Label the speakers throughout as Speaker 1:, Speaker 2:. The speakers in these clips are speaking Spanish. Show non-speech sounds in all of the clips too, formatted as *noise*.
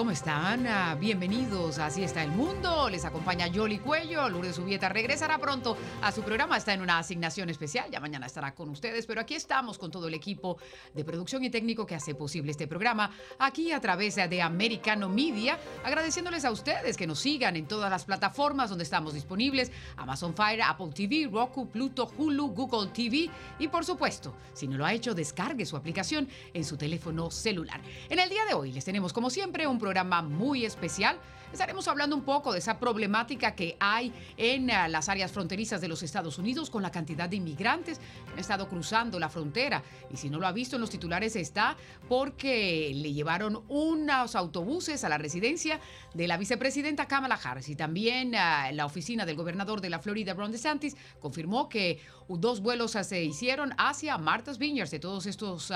Speaker 1: ¿Cómo están? Ah, bienvenidos a Así está el mundo. Les acompaña Yoli Cuello. Lourdes Subieta regresará pronto a su programa. Está en una asignación especial. Ya mañana estará con ustedes. Pero aquí estamos con todo el equipo de producción y técnico que hace posible este programa. Aquí a través de Americano Media. Agradeciéndoles a ustedes que nos sigan en todas las plataformas donde estamos disponibles. Amazon Fire, Apple TV, Roku, Pluto, Hulu, Google TV. Y por supuesto, si no lo ha hecho, descargue su aplicación en su teléfono celular. En el día de hoy les tenemos como siempre un programa muy especial. Estaremos hablando un poco de esa problemática que hay en eh, las áreas fronterizas de los Estados Unidos con la cantidad de inmigrantes que han estado cruzando la frontera. Y si no lo ha visto en los titulares está porque le llevaron unos autobuses a la residencia de la vicepresidenta Kamala Harris y también eh, la oficina del gobernador de la Florida, Ron DeSantis, confirmó que dos vuelos se hicieron hacia Martha's Vineyards de todos estos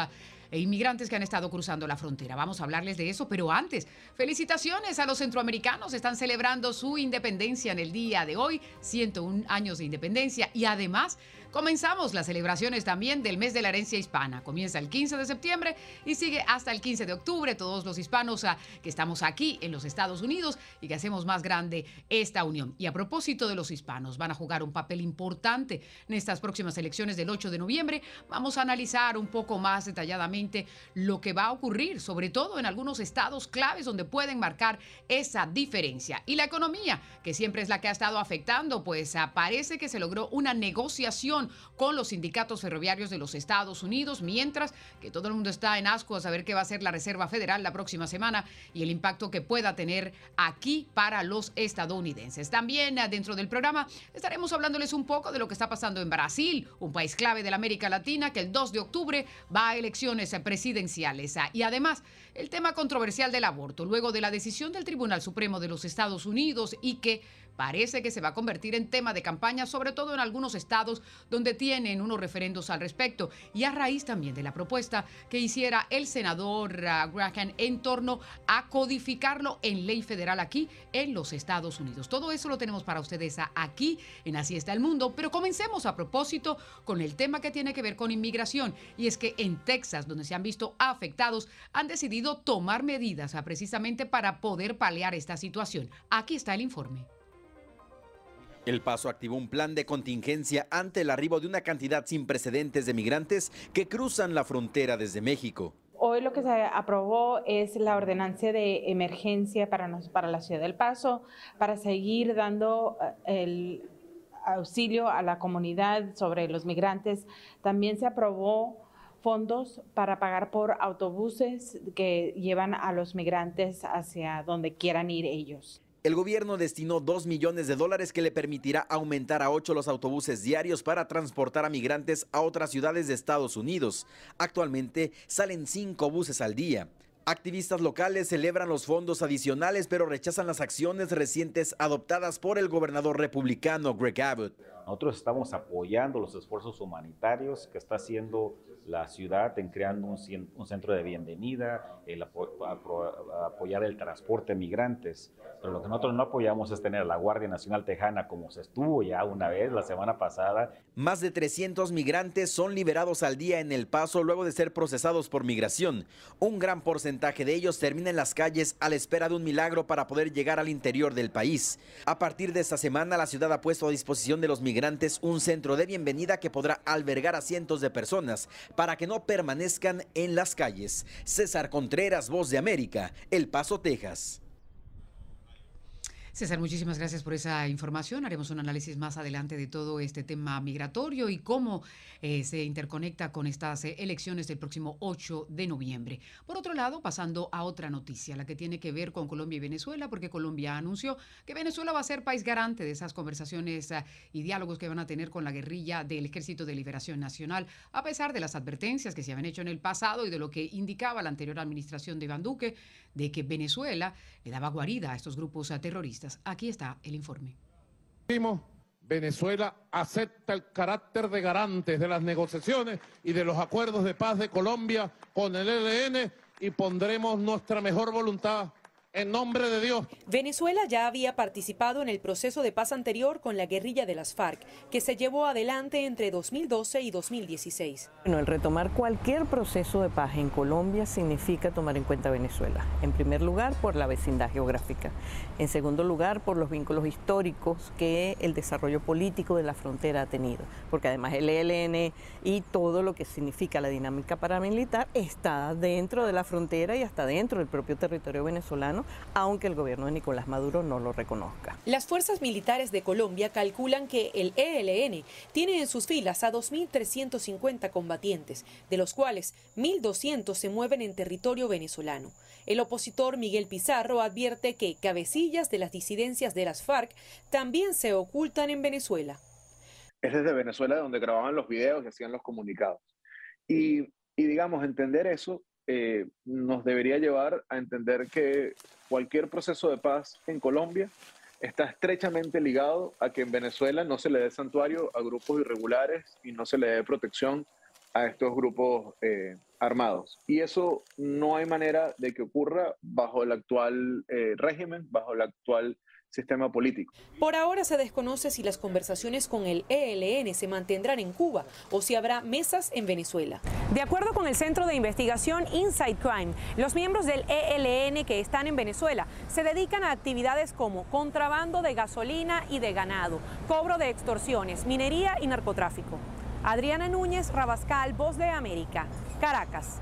Speaker 1: e inmigrantes que han estado cruzando la frontera. Vamos a hablarles de eso, pero antes, felicitaciones a los centroamericanos. Están celebrando su independencia en el día de hoy, 101 años de independencia y además Comenzamos las celebraciones también del mes de la herencia hispana. Comienza el 15 de septiembre y sigue hasta el 15 de octubre. Todos los hispanos ah, que estamos aquí en los Estados Unidos y que hacemos más grande esta unión. Y a propósito de los hispanos, van a jugar un papel importante en estas próximas elecciones del 8 de noviembre. Vamos a analizar un poco más detalladamente lo que va a ocurrir, sobre todo en algunos estados claves donde pueden marcar esa diferencia. Y la economía, que siempre es la que ha estado afectando, pues ah, parece que se logró una negociación con los sindicatos ferroviarios de los Estados Unidos, mientras que todo el mundo está en asco a saber qué va a hacer la Reserva Federal la próxima semana y el impacto que pueda tener aquí para los estadounidenses. También ah, dentro del programa estaremos hablándoles un poco de lo que está pasando en Brasil, un país clave de la América Latina que el 2 de octubre va a elecciones presidenciales. Ah, y además, el tema controversial del aborto, luego de la decisión del Tribunal Supremo de los Estados Unidos y que parece que se va a convertir en tema de campaña, sobre todo en algunos estados donde tienen unos referendos al respecto. Y a raíz también de la propuesta que hiciera el senador uh, Graham en torno a codificarlo en ley federal aquí en los Estados Unidos. Todo eso lo tenemos para ustedes aquí en Así está el mundo, pero comencemos a propósito con el tema que tiene que ver con inmigración. Y es que en Texas, donde se han visto afectados, han decidido tomar medidas uh, precisamente para poder paliar esta situación. Aquí está el informe.
Speaker 2: El Paso activó un plan de contingencia ante el arribo de una cantidad sin precedentes de migrantes que cruzan la frontera desde México.
Speaker 3: Hoy lo que se aprobó es la ordenancia de emergencia para, para la ciudad del Paso, para seguir dando eh, el auxilio a la comunidad sobre los migrantes. También se aprobó fondos para pagar por autobuses que llevan a los migrantes hacia donde quieran ir ellos.
Speaker 2: El gobierno destinó 2 millones de dólares que le permitirá aumentar a 8 los autobuses diarios para transportar a migrantes a otras ciudades de Estados Unidos. Actualmente salen 5 buses al día. Activistas locales celebran los fondos adicionales pero rechazan las acciones recientes adoptadas por el gobernador republicano Greg Abbott.
Speaker 4: Nosotros estamos apoyando los esfuerzos humanitarios que está haciendo la ciudad en creando un, centro de bienvenida, el apoyar el transporte de migrantes. Pero lo que nosotros no apoyamos es tener a la Guardia Nacional Tejana como se estuvo ya una vez la semana pasada.
Speaker 2: Más de 300 migrantes son liberados al día en El Paso luego de ser procesados por migración. Un gran porcentaje de ellos termina en las calles a la espera de un milagro para poder llegar al interior del país. A partir de esta semana, la ciudad ha puesto a disposición de los migrantes un centro de bienvenida que podrá albergar a cientos de personas para que no permanezcan en las calles. César Contreras, Voz de América, El Paso, Texas.
Speaker 1: César, muchísimas gracias por esa información. Haremos un análisis más adelante de todo este tema migratorio y cómo eh, se interconecta con estas eh, elecciones del próximo 8 de noviembre. Por otro lado, pasando a otra noticia, la que tiene que ver con Colombia y Venezuela, porque Colombia anunció que Venezuela va a ser país garante de esas conversaciones eh, y diálogos que van a tener con la guerrilla del Ejército de Liberación Nacional, a pesar de las advertencias que se habían hecho en el pasado y de lo que indicaba la anterior administración de Iván Duque de que Venezuela le daba guarida a estos grupos terroristas. Aquí está el informe.
Speaker 5: Venezuela acepta el carácter de garantes de las negociaciones y de los acuerdos de paz de Colombia con el ELN y pondremos nuestra mejor voluntad en nombre de Dios.
Speaker 6: Venezuela ya había participado en el proceso de paz anterior con la guerrilla de las FARC, que se llevó adelante entre 2012 y 2016.
Speaker 7: Bueno, el retomar cualquier proceso de paz en Colombia significa tomar en cuenta Venezuela. En primer lugar, por la vecindad geográfica. En segundo lugar, por los vínculos históricos que el desarrollo político de la frontera ha tenido. Porque además el ELN y todo lo que significa la dinámica paramilitar está dentro de la frontera y hasta dentro del propio territorio venezolano aunque el gobierno de Nicolás Maduro no lo reconozca.
Speaker 6: Las fuerzas militares de Colombia calculan que el ELN tiene en sus filas a 2.350 combatientes, de los cuales 1.200 se mueven en territorio venezolano. El opositor Miguel Pizarro advierte que cabecillas de las disidencias de las FARC también se ocultan en Venezuela.
Speaker 8: Es desde Venezuela donde grababan los videos y hacían los comunicados. Y, y digamos, entender eso eh, nos debería llevar a entender que cualquier proceso de paz en Colombia está estrechamente ligado a que en Venezuela no se le dé santuario a grupos irregulares y no se le dé protección a estos grupos eh, armados. Y eso no hay manera de que ocurra bajo el actual eh, régimen, bajo el actual sistema político.
Speaker 6: Por ahora se desconoce si las conversaciones con el ELN se mantendrán en Cuba o si habrá mesas en Venezuela.
Speaker 9: De acuerdo con el Centro de Investigación Inside Crime, los miembros del ELN que están en Venezuela se dedican a actividades como contrabando de gasolina y de ganado, cobro de extorsiones, minería y narcotráfico. Adriana Núñez Rabascal, Voz de América, Caracas.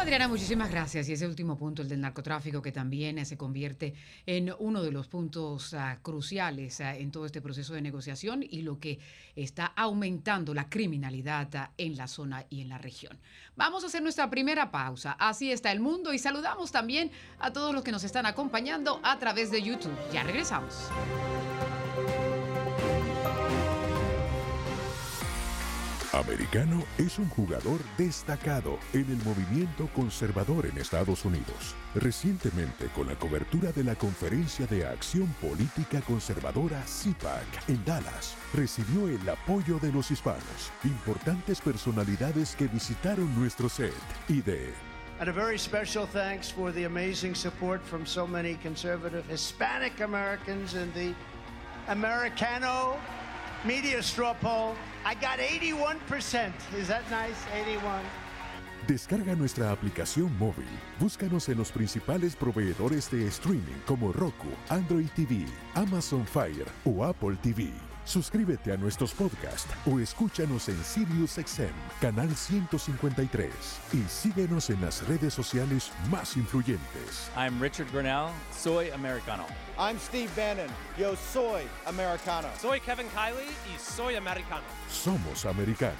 Speaker 1: Adriana, muchísimas gracias. Y ese último punto, el del narcotráfico, que también eh, se convierte en uno de los puntos ah, cruciales ah, en todo este proceso de negociación y lo que está aumentando la criminalidad ah, en la zona y en la región. Vamos a hacer nuestra primera pausa. Así está el mundo y saludamos también a todos los que nos están acompañando a través de YouTube. Ya regresamos.
Speaker 10: Americano es un jugador destacado en el movimiento conservador en Estados Unidos. Recientemente, con la cobertura de la Conferencia de Acción Política Conservadora CIPAC en Dallas, recibió el apoyo de los hispanos, importantes personalidades que visitaron nuestro set y de
Speaker 11: And a very special thanks for the amazing support from so many conservative Hispanic Americans in the Americano media straw poll. I got 81%. Is that nice? 81.
Speaker 10: Descarga nuestra aplicación móvil. Búscanos en los principales proveedores de streaming como Roku, Android TV, Amazon Fire o Apple TV. Suscríbete a nuestros podcasts o escúchanos en SiriusXM, canal 153. Y síguenos en las redes sociales más influyentes.
Speaker 12: I'm Richard Grinnell, soy americano.
Speaker 13: I'm Steve Bannon, yo soy americano.
Speaker 14: Soy Kevin Kiley y soy americano.
Speaker 10: Somos americanos.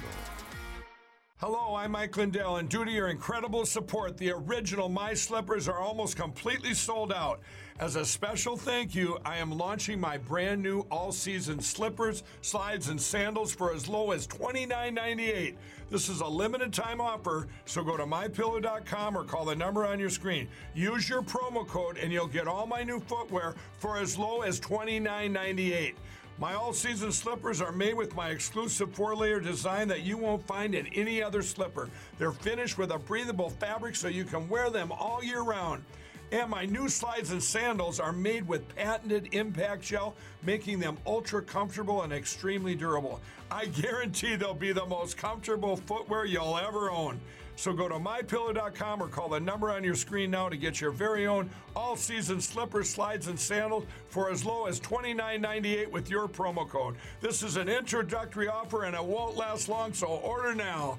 Speaker 15: Hello, I'm Mike Lindell, and due to your incredible support, the original My Slippers are almost completely sold out. As a special thank you, I am launching my brand new all season slippers, slides, and sandals for as low as $29.98. This is a limited time offer, so go to mypillow.com or call the number on your screen. Use your promo code, and you'll get all my new footwear for as low as $29.98. My all season slippers are made with my exclusive four layer design that you won't find in any other slipper. They're finished with a breathable fabric so you can wear them all year round. And my new slides and sandals are made with patented impact gel, making them ultra comfortable and extremely durable. I guarantee they'll be the most comfortable footwear you'll ever own. So go to mypillow.com or call the number on your screen now to get your very own all season slippers, slides, and sandals for as low as $29.98 with your promo code. This is an introductory offer and it won't last long, so order now.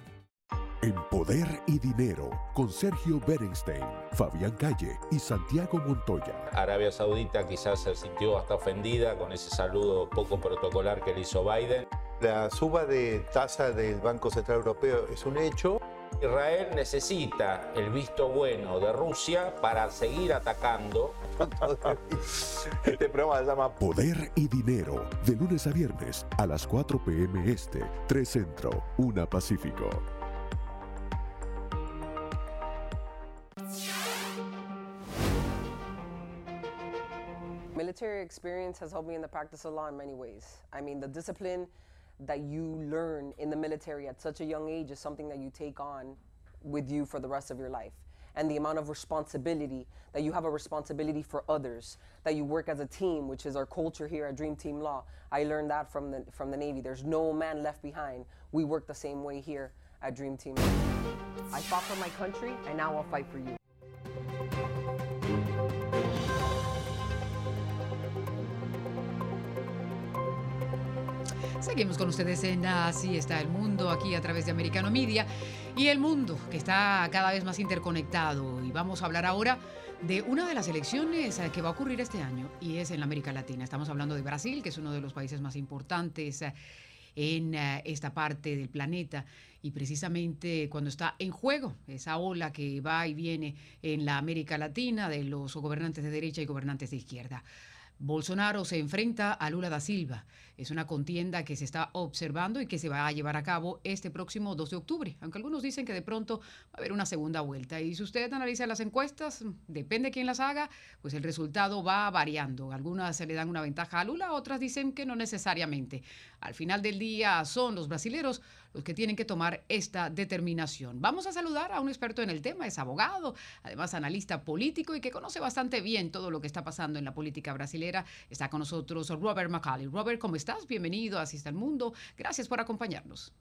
Speaker 10: En Poder y Dinero con Sergio Berenstein, Fabián Calle y Santiago Montoya.
Speaker 16: Arabia Saudita quizás se sintió hasta ofendida con ese saludo poco protocolar que le hizo Biden.
Speaker 17: La suba de tasa del Banco Central Europeo es un hecho.
Speaker 16: Israel necesita el visto bueno de Rusia para seguir atacando. *laughs*
Speaker 17: Este programa se llama
Speaker 10: Poder y Dinero, de lunes a viernes a las 4 p.m. Este, 3 Centro, 1 Pacífico.
Speaker 18: Military experience has helped me in the practice of law in many ways. I mean, the discipline that you learn in the military at such a young age is something that you take on with you for the rest of your life. And the amount of responsibility that you have a responsibility for others, that you work as a team, which is our culture here at Dream Team Law. I learned that from the, from the Navy. There's no man left behind. We work the same way here at Dream Team. I fought for my country, and now I'll fight for you.
Speaker 1: Seguimos con ustedes en Así está el mundo, aquí a través de Americano Media y el mundo que está cada vez más interconectado. Y vamos a hablar ahora de una de las elecciones eh, que va a ocurrir este año y es en América Latina. Estamos hablando de Brasil, que es uno de los países más importantes eh, en eh, esta parte del planeta y precisamente cuando está en juego esa ola que va y viene en la América Latina de los gobernantes de derecha y gobernantes de izquierda. Bolsonaro se enfrenta a Lula da Silva. Es una contienda que se está observando y que se va a llevar a cabo este próximo 2 de octubre, aunque algunos dicen que de pronto va a haber una segunda vuelta. Y si usted analiza las encuestas, depende de quién las haga, pues el resultado va variando. Algunas se le dan una ventaja a Lula, otras dicen que no necesariamente. Al final del día son los brasileros los que tienen que tomar esta determinación. Vamos a saludar a un experto en el tema, es abogado, además analista político y que conoce bastante bien todo lo que está pasando en la política brasilera. Está con nosotros Robert McCauley. Robert, ¿cómo estás? Bienvenido a Así está el mundo. Gracias por acompañarnos.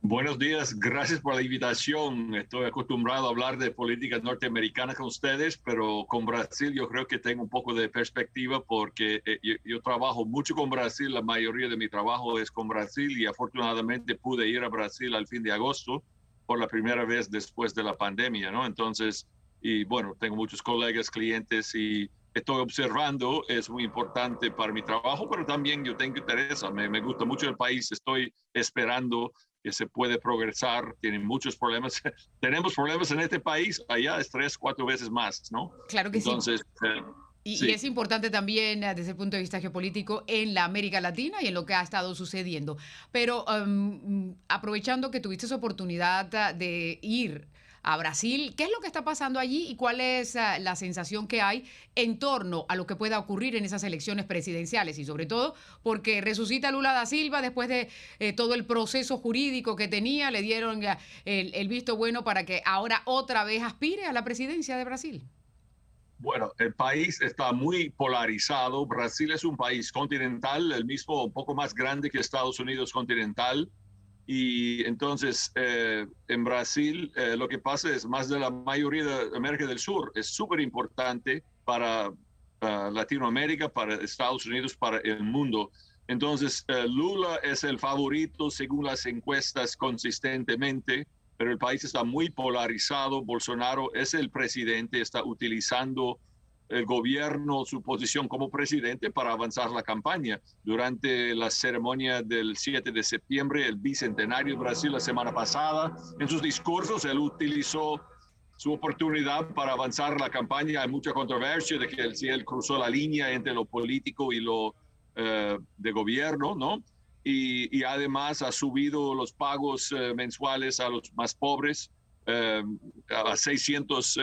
Speaker 19: Buenos días, gracias por la invitación. Estoy acostumbrado a hablar de política norteamericana con ustedes, pero con Brasil yo creo que tengo un poco de perspectiva porque eh, yo, yo, trabajo mucho con Brasil, la mayoría de mi trabajo es con Brasil y afortunadamente pude ir a Brasil al fin de agosto por la primera vez después de la pandemia, ¿no? Entonces, y bueno, tengo muchos colegas, clientes y estoy observando, es muy importante para mi trabajo, pero también yo tengo interés, me, me gusta mucho el país, estoy esperando que se puede progresar, tienen muchos problemas. *laughs* Tenemos problemas en este país, allá es tres, cuatro veces más, ¿no?
Speaker 1: Claro que
Speaker 19: Entonces,
Speaker 1: sí.
Speaker 19: Eh,
Speaker 1: y,
Speaker 19: sí.
Speaker 1: y, es importante también uh, desde el punto de vista geopolítico en la América Latina y en lo que ha estado sucediendo. Pero um, aprovechando que tuviste esa oportunidad uh, de ir a Brasil. ¿Qué es lo que está pasando allí y cuál es uh, la sensación que hay en torno a lo que pueda ocurrir en esas elecciones presidenciales? Y sobre todo porque resucita Lula da Silva después de eh, todo el proceso jurídico que tenía, le dieron el, visto bueno para que ahora otra vez aspire a la presidencia de Brasil.
Speaker 19: Bueno, el país está muy polarizado. Brasil es un país continental, el mismo, poco más grande que Estados Unidos continental. Y entonces eh, en Brasil eh, lo que pasa es más de la mayoría de América del Sur es súper importante para, Latinoamérica, para Estados Unidos, para el mundo. Entonces eh, Lula es el favorito según las encuestas consistentemente, pero el país está muy polarizado. Bolsonaro es el presidente, está utilizando el gobierno, su posición como presidente para avanzar la campaña. Durante la ceremonia del 7 de septiembre, el bicentenario de Brasil la semana pasada, en sus discursos él utilizó su oportunidad para avanzar la campaña. Hay mucha controversia de que él, si él cruzó la línea entre lo político y lo eh, de gobierno, ¿no? Y, y, además ha subido los pagos eh, mensuales a los más pobres eh, a 600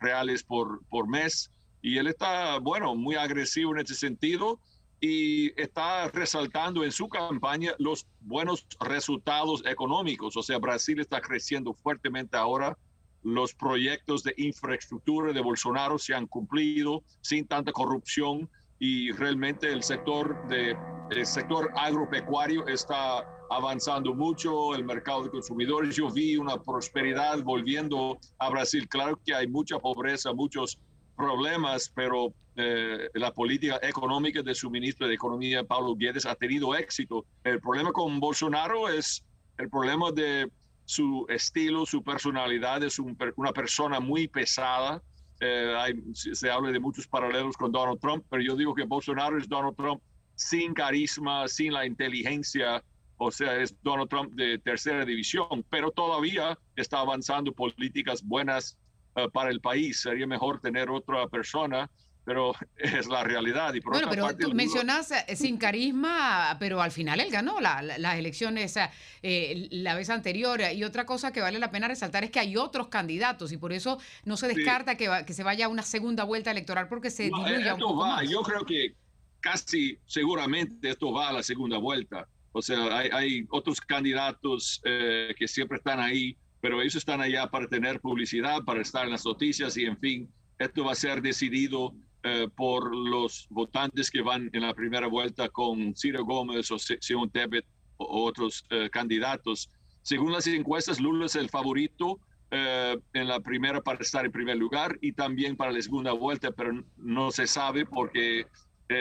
Speaker 19: reales por, por mes. Y él está, bueno, muy agresivo en ese sentido y está resaltando en su campaña los buenos resultados económicos. O sea, Brasil está creciendo fuertemente ahora. Los proyectos de infraestructura de Bolsonaro se han cumplido sin tanta corrupción y realmente el sector, de, el sector agropecuario está avanzando mucho, el mercado de consumidores. Yo vi una prosperidad volviendo a Brasil. Claro que hay mucha pobreza, muchos problemas, pero eh, la política económica de su ministro de Economía, Paulo Guedes, ha tenido éxito. El problema con Bolsonaro es el problema de su estilo, su personalidad, es una persona muy pesada. Eh, hay, se habla de muchos paralelos con Donald Trump, pero yo digo que Bolsonaro es Donald Trump sin carisma, sin la inteligencia, o sea, es Donald Trump de tercera división, pero todavía está avanzando políticas buenas eh, para el país. Sería mejor tener otra persona pero *laughs* es la realidad. Y por
Speaker 1: bueno, pero tú mencionas eh, sin carisma, pero al final él ganó la, las elecciones eh, la vez anterior. Y otra cosa que vale la pena resaltar es que hay otros candidatos y por eso no se descarta que, que, se vaya a una segunda vuelta electoral porque se diluya un poco
Speaker 19: va. Yo creo que casi seguramente esto va a la segunda vuelta. O sea, hay, hay otros candidatos eh, que siempre están ahí, pero ellos están allá para tener publicidad, para estar en las noticias y en fin, esto va a ser decidido eh, por los votantes que van en la primera vuelta con Ciro Gómez o Simon Tebet o otros eh, candidatos. Según las encuestas, Lula es el favorito eh, en la primera para estar en primer lugar y también para la segunda vuelta, pero no se sabe porque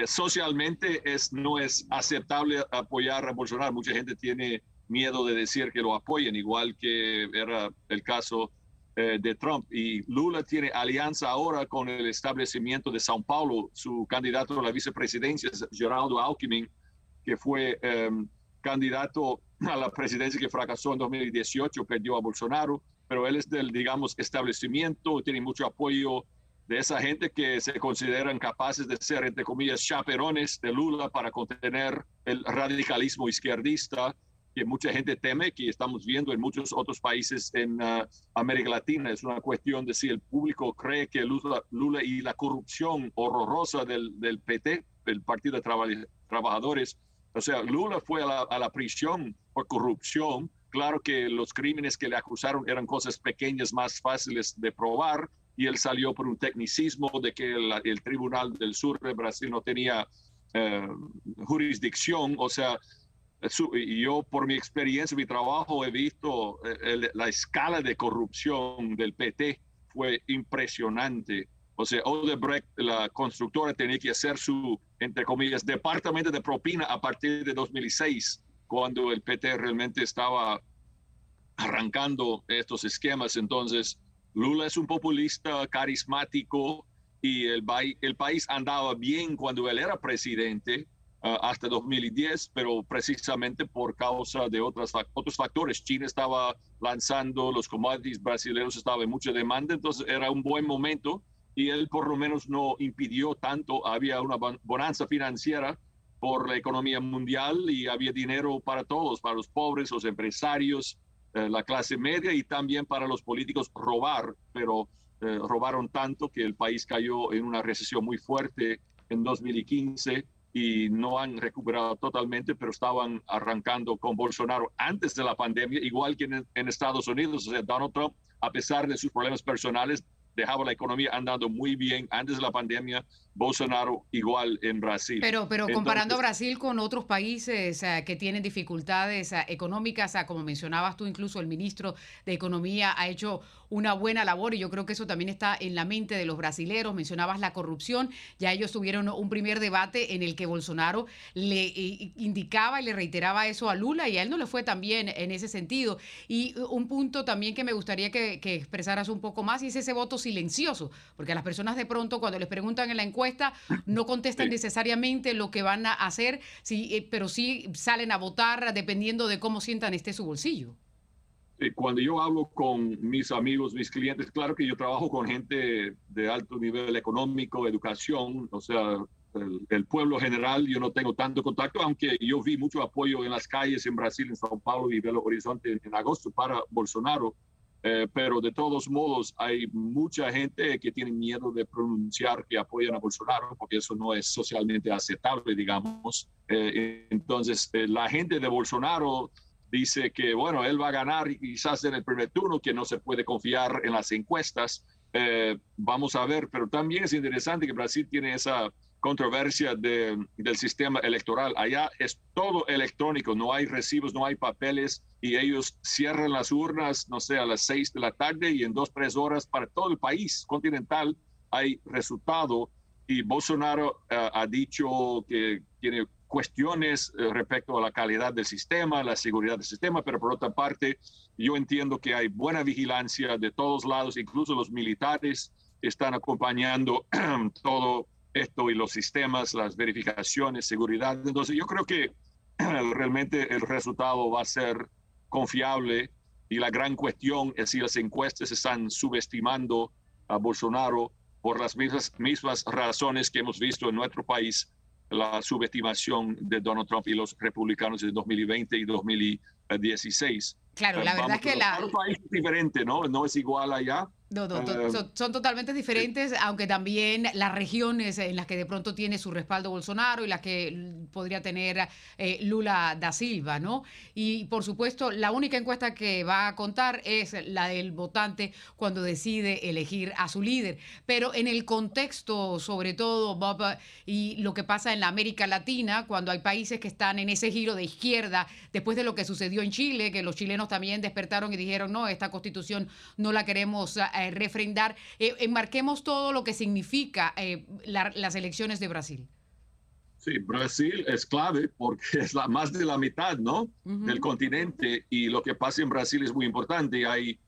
Speaker 19: socialmente es, no es aceptable apoyar a Bolsonaro. Mucha gente tiene miedo de decir que lo apoyen, igual que era el caso eh, de Trump. Y Lula tiene alianza ahora con el establecimiento de Sao Paulo. Su candidato a la vicepresidencia es Geraldo Alckmin, que fue em, candidato a la presidencia que fracasó en 2018, perdió a Bolsonaro, pero él es del, digamos, establecimiento, tiene mucho apoyo de esa gente que se consideran capaces de ser, entre comillas, chaperones de Lula para contener el radicalismo izquierdista que mucha gente teme, que estamos viendo en muchos otros países en uh, América Latina. Es una cuestión de si el público cree que Lula, y la corrupción horrorosa del, del PT, el Partido de Trabajadores, o sea, Lula fue a la, prisión por corrupción. Claro que los crímenes que le acusaron eran cosas pequeñas, más fáciles de probar, y él salió por un tecnicismo de que el, el Tribunal del Sur de Brasil no tenía eh, jurisdicción, o sea, y yo por mi experiencia, mi trabajo, he visto eh, la escala de corrupción del PT fue impresionante. O sea, Odebrecht, la constructora, tenía que hacer su, entre comillas, departamento de propina a partir de 2006, cuando el PT realmente estaba arrancando estos esquemas. Entonces, Lula es un populista carismático y el, país andaba bien cuando él era presidente Ah, hasta 2010, pero precisamente por causa de otras, otros factores. China estaba lanzando los commodities brasileños, estaba en mucha demanda, entonces era un buen momento y él por lo menos no impidió tanto. Había una bonanza financiera por la economía mundial y había dinero para todos, para los pobres, los empresarios, eh, la clase media y también para los políticos robar, pero eh, robaron tanto que el país cayó en una recesión muy fuerte en 2015 y no han recuperado totalmente, pero estaban arrancando con Bolsonaro antes de la pandemia, igual que en, en Estados Unidos. O sea, Donald Trump, a pesar de sus problemas personales, dejaba la economía andando muy bien antes de la pandemia Bolsonaro igual en Brasil.
Speaker 1: Pero, pero comparando Brasil con otros países eh, que tienen dificultades eh, económicas, uh, como mencionabas tú, incluso el ministro de Economía ha hecho una buena labor y yo creo que eso también está en la mente de los brasileros. Mencionabas la corrupción, ya ellos tuvieron un primer debate en el que Bolsonaro le indicaba y le reiteraba eso a Lula y a él no le fue tan bien en ese sentido. Y un punto también que me gustaría que, que expresaras un poco más y es ese voto silencioso, porque a las personas de pronto cuando les preguntan en la encuesta, no contestan necesariamente lo que van a hacer, sí, eh, pero sí salen a votar dependiendo de cómo sientan este su bolsillo.
Speaker 19: Cuando yo hablo con mis amigos, mis clientes, claro que yo trabajo con gente de alto nivel económico, educación, o sea, el, pueblo general, yo no tengo tanto contacto, aunque yo vi mucho apoyo en las calles en Brasil, en Sao Paulo y Belo Horizonte en agosto para Bolsonaro. Eh, pero de todos modos hay mucha gente que tiene miedo de pronunciar que apoyan a Bolsonaro porque eso no es socialmente aceptable, digamos. Eh, entonces, eh, la gente de Bolsonaro dice que, bueno, él va a ganar quizás en el primer turno, que no se puede confiar en las encuestas. vamos a ver, pero también es interesante que Brasil tiene esa controversia de, del sistema electoral. Allá es todo electrónico, no hay recibos, no hay papeles y ellos cierran las urnas, no sé, a las seis de la tarde y en dos, tres horas para todo el país continental hay resultado. Y Bolsonaro uh, ha dicho que tiene cuestiones eh, respecto a la calidad del sistema, la seguridad del sistema, pero por otra parte, yo entiendo que hay buena vigilancia de todos lados, incluso los militares están acompañando *clears throat* todo esto y los sistemas, las verificaciones, seguridad. Entonces, yo creo que *clears throat* realmente el resultado va a ser confiable y la gran cuestión es si las encuestas están subestimando a Bolsonaro por las mismas, mismas razones que hemos visto en nuestro país, la subestimación de Donald Trump y los republicanos en 2020 y 2016.
Speaker 1: Claro, la verdad es que la...
Speaker 19: país es diferente, ¿no? No es igual allá.
Speaker 1: No, no, eh, son, totalmente diferentes, aunque también las regiones en las que de pronto tiene su respaldo Bolsonaro y las que podría tener eh, Lula da Silva, ¿no? Y por supuesto, la única encuesta que va a contar es la del votante cuando decide elegir a su líder. Pero en el contexto, sobre todo, Bob, y lo que pasa en la América Latina, cuando hay países que están en ese giro de izquierda, después de lo que sucedió en Chile, que los chilenos también despertaron y dijeron, no, esta constitución no la queremos eh, refrendar. Eh, enmarquemos todo lo que significa eh, las elecciones de Brasil.
Speaker 19: Sí, Brasil es clave porque *laughs* es la, más de la mitad ¿no? del continente y lo que pasa en Brasil es muy importante. Hay,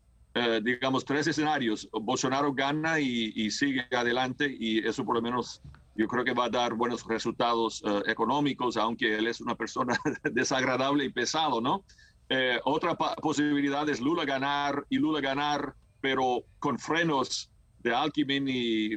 Speaker 19: digamos, tres escenarios. Bolsonaro gana y, sigue adelante y eso por lo menos yo creo que va a dar buenos resultados económicos, aunque él es una persona *laughs* desagradable y pesado, ¿no? otra posibilidad es Lula ganar y Lula ganar pero con frenos de Alckmin y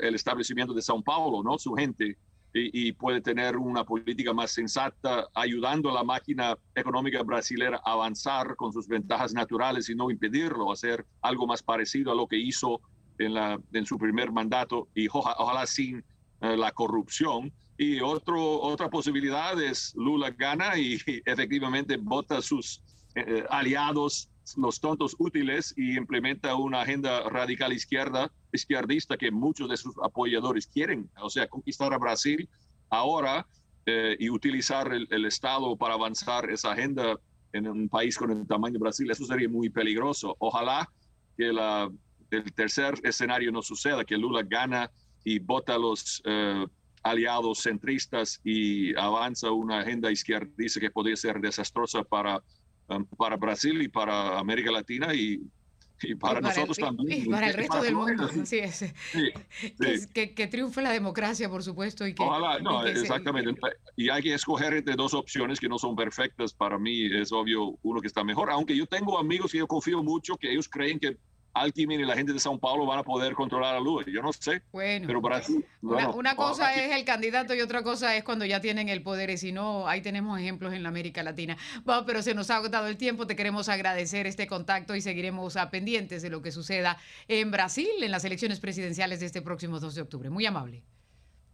Speaker 19: el establecimiento de Sao Paulo, ¿no? Su gente, y, puede tener una política más sensata, ayudando a la máquina económica brasileña a avanzar con sus ventajas naturales y no impedirlo, hacer algo más parecido a lo que hizo en, la, en su primer mandato y ojalá sin eh, la corrupción. Y otro, otra posibilidad es Lula gana y, *laughs* efectivamente vota sus eh, aliados los tontos útiles y implementa una agenda radical izquierda, izquierdista que muchos de sus apoyadores quieren, o sea, conquistar a Brasil ahora eh, y utilizar el, Estado para avanzar esa agenda en un país con el tamaño de Brasil, eso sería muy peligroso. Ojalá que la, el tercer escenario no suceda, que Lula gana y vota a los eh, aliados centristas y avanza una agenda izquierdista que podría ser desastrosa para para Brasil y para América Latina y, para, nosotros también.
Speaker 1: Y para el *laughs* resto del mundo, así es. Que, que, triunfe la democracia, por supuesto. Y que,
Speaker 19: Ojalá, no, exactamente. Y hay que escoger entre dos opciones que no son perfectas. Para mí es obvio uno que está mejor, aunque yo tengo amigos que yo confío mucho que ellos creen que Alckmin y la gente de Sao Paulo van a poder controlar a Lula. Yo no sé.
Speaker 1: Bueno,
Speaker 19: pero Brasil,
Speaker 1: una, cosa es el candidato y otra cosa es cuando ya tienen el poder. Y si no, ahí tenemos ejemplos en la América Latina. Bueno, pero se nos ha agotado el tiempo. Te queremos agradecer este contacto y seguiremos a pendientes de lo que suceda en Brasil en las elecciones presidenciales de este próximo 2 de octubre. Muy amable.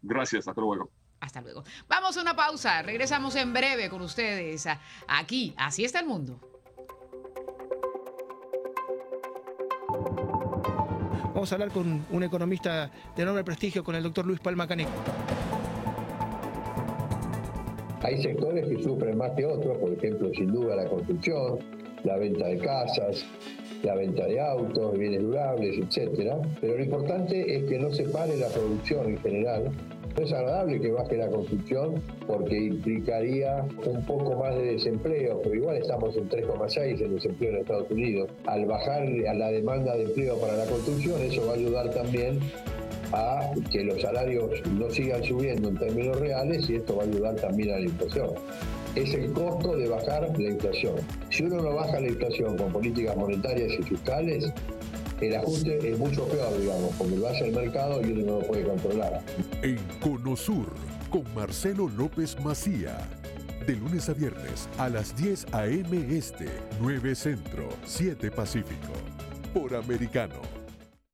Speaker 19: Gracias. Hasta luego.
Speaker 1: Hasta luego. Vamos a una pausa. Regresamos en breve con ustedes aquí. Así está el mundo.
Speaker 20: Vamos a hablar con un economista de enorme prestigio, con el doctor Luis Palma Caneco.
Speaker 21: Hay sectores que sufren más que otros, por ejemplo, sin duda la construcción, la venta de casas, la venta de autos, bienes durables, etc. Pero lo importante es que no se pare la producción en general es agradable que baje la construcción porque implicaría un poco más de desempleo, pero igual estamos en 3,6 en desempleo en Estados Unidos. Al bajar a la demanda de empleo para la construcción, eso va a ayudar también a que los salarios no sigan subiendo en términos reales y esto va a ayudar también a la inflación. Es el costo de bajar la inflación. Si uno no baja la inflación con políticas monetarias y fiscales, el ajuste es mucho peor, digamos, porque lo hace el mercado y uno no lo puede controlar.
Speaker 10: En Conosur, con Marcelo López Macía. De lunes a viernes a las 10 a.m. Este, 9 Centro, 7 Pacífico. Por Americano.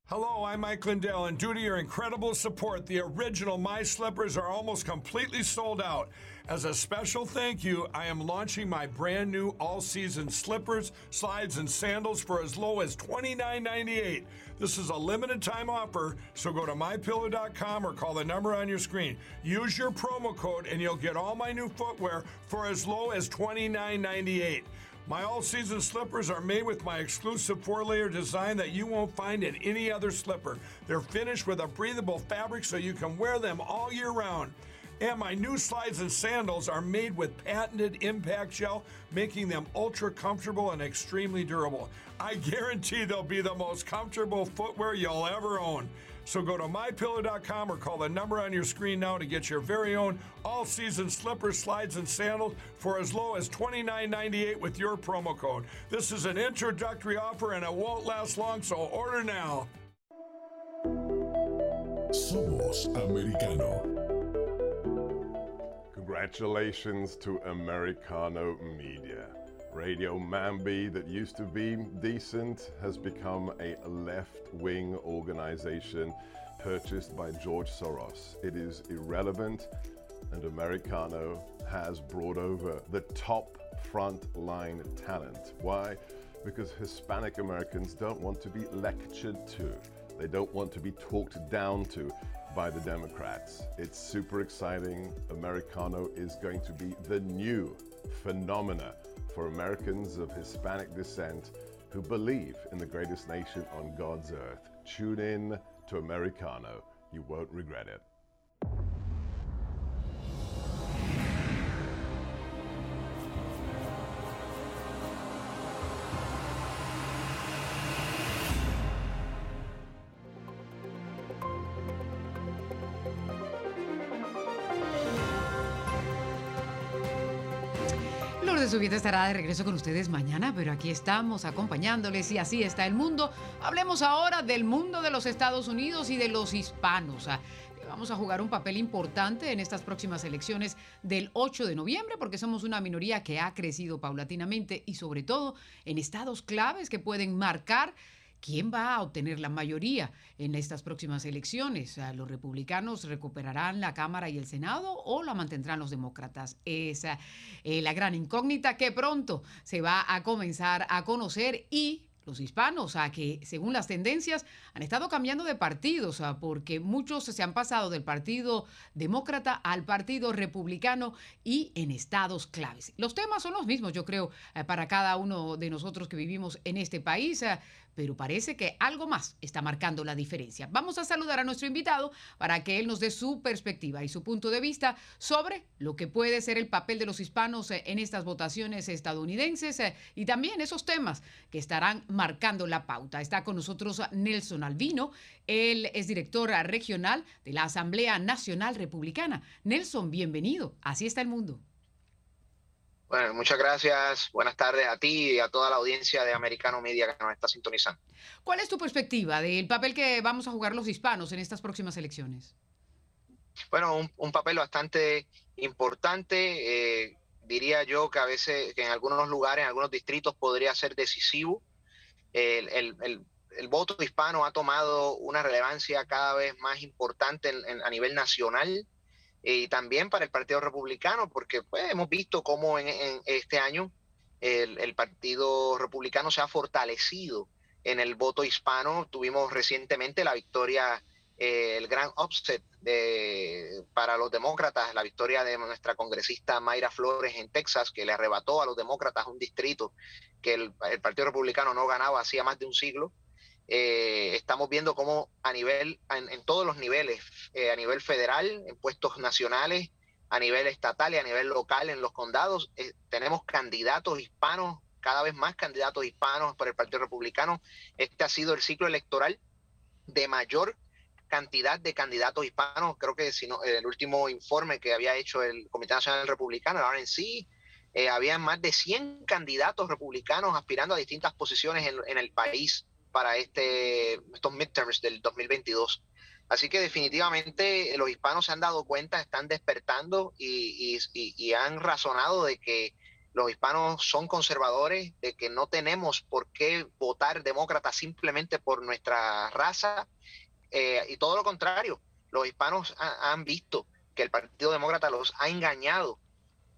Speaker 15: Hello, I'm Mike Lindell, and due to your incredible support, the original My Slippers are almost completely sold out. As a special thank you, I am launching my brand new all season slippers, slides, and sandals for as low as $29.98. This is a limited time offer, so go to mypillow.com or call the number on your screen. Use your promo code, and you'll get all my new footwear for as low as $29.98. My all season slippers are made with my exclusive four layer design that you won't find in any other slipper. They're finished with a breathable fabric so you can wear them all year round. And my new slides and sandals are made with patented impact gel, making them ultra comfortable and extremely durable. I guarantee they'll be the most comfortable footwear you'll ever own. So go to mypillow.com or call the number on your screen now to get your very own all-season slippers, slides, and sandals for as low as $29.98 with your promo code. This is an introductory offer and it won't last long, so order now.
Speaker 10: Somos Americano.
Speaker 22: Congratulations to Americano Media. Radio Mambi, that used to be decent, has become a left wing organization purchased by George Soros. It is irrelevant, and Americano has brought over the top front-line talent. Why? Because Hispanic Americans don't want to be lectured to, they don't want to be talked down to by the Democrats. It's super exciting. Americano is going to be the new phenomena for Americans of Hispanic descent who believe in the greatest nation on God's earth. Tune in to Americano. You won't regret it.
Speaker 1: Estará de regreso con ustedes mañana, pero aquí estamos acompañándoles y así está el mundo. Hablemos ahora del mundo de los Estados Unidos y de los hispanos. Ah, Vamos a jugar un papel importante en estas próximas elecciones del 8 de noviembre porque somos una minoría que ha crecido paulatinamente y sobre todo en estados claves que pueden marcar ¿Quién va a obtener la mayoría en estas próximas elecciones? ¿Los republicanos recuperarán la Cámara y el Senado o la mantendrán los demócratas? Esa es la gran incógnita que pronto se va a comenzar a conocer y los hispanos, a que según las tendencias han estado cambiando de partidos, porque muchos se han pasado del Partido Demócrata al Partido Republicano y en estados claves. Los temas son los mismos, yo creo, eh, para cada uno de nosotros que vivimos en este país, ah, pero parece que algo más está marcando la diferencia. Vamos a saludar a nuestro invitado para que él nos dé su perspectiva y su punto de vista sobre lo que puede ser el papel de los hispanos eh, en estas votaciones estadounidenses eh, y también esos temas que estarán marcando la pauta. Está con nosotros Nelson Albino, él es director regional de la Asamblea Nacional Republicana. Nelson, bienvenido. Así está el mundo.
Speaker 23: Bueno, muchas gracias. Buenas tardes a ti y a toda la audiencia de Americano Media que nos está sintonizando.
Speaker 1: ¿Cuál es tu perspectiva del papel que vamos a jugar los hispanos en estas próximas elecciones?
Speaker 23: Bueno, un, un papel bastante importante. Eh, diría yo que a veces, que en algunos lugares, en algunos distritos podría ser decisivo. El, el, el, el voto hispano ha tomado una relevancia cada vez más importante en, en, a nivel nacional y también para el Partido Republicano, porque pues, hemos visto cómo en, este año el, el, Partido Republicano se ha fortalecido en el voto hispano. Tuvimos recientemente la victoria, eh, el gran upset de, para los demócratas, la victoria de nuestra congresista Mayra Flores en Texas, que le arrebató a los demócratas un distrito que el, el Partido Republicano no ganaba hacía más de un siglo. Eh, estamos viendo cómo a nivel, en, todos los niveles, eh, a nivel federal, en puestos nacionales, a nivel estatal y a nivel local en los condados, eh, tenemos candidatos hispanos, cada vez más candidatos hispanos por el Partido Republicano. Este ha sido el ciclo electoral de mayor cantidad de candidatos hispanos. Creo que si no, el último informe que había hecho el Comité Nacional Republicano, el RNC, eh, había más de 100 candidatos republicanos aspirando a distintas posiciones en el país para este, estos midterms del 2022. Así que definitivamente los hispanos se han dado cuenta, están despertando y, y, y, han razonado de que los hispanos son conservadores, de que no tenemos por qué votar demócrata simplemente por nuestra raza. Eh, y todo lo contrario, los hispanos ha, han visto que el Partido Demócrata los ha engañado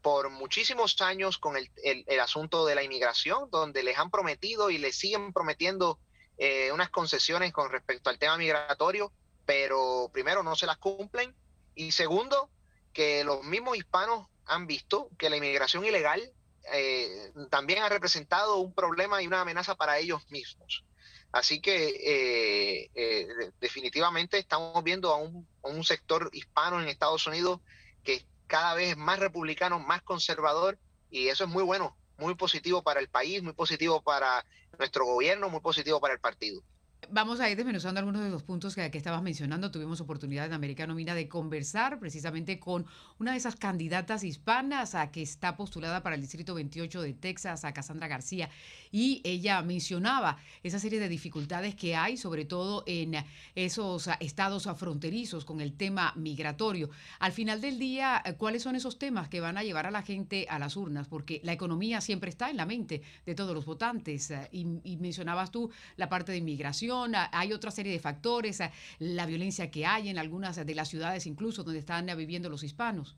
Speaker 23: por muchísimos años con el, el, el asunto de la inmigración, donde les han prometido y les siguen prometiendo eh, unas concesiones con respecto al tema migratorio, pero primero no se las cumplen y segundo, que los mismos hispanos han visto que la inmigración ilegal eh, también ha representado un problema y una amenaza para ellos mismos. Así que eh, eh, definitivamente estamos viendo a un, a un, sector hispano en Estados Unidos que cada vez más republicano, más conservador, y eso es muy bueno, muy positivo para el país, muy positivo para nuestro gobierno, muy positivo para el partido.
Speaker 1: Vamos a ir desmenuzando algunos de los puntos que, estabas mencionando. Tuvimos oportunidad en Americano Mina de conversar precisamente con una de esas candidatas hispanas a que está postulada para el Distrito 28 de Texas, a Cassandra García, y ella mencionaba esa serie de dificultades que hay, sobre todo en esos estados fronterizos con el tema migratorio. Al final del día, ¿cuáles son esos temas que van a llevar a la gente a las urnas? Porque la economía siempre está en la mente de todos los votantes. Y, y mencionabas tú la parte de inmigración hay otra serie de factores, la violencia que hay en algunas de las ciudades incluso donde están viviendo los hispanos.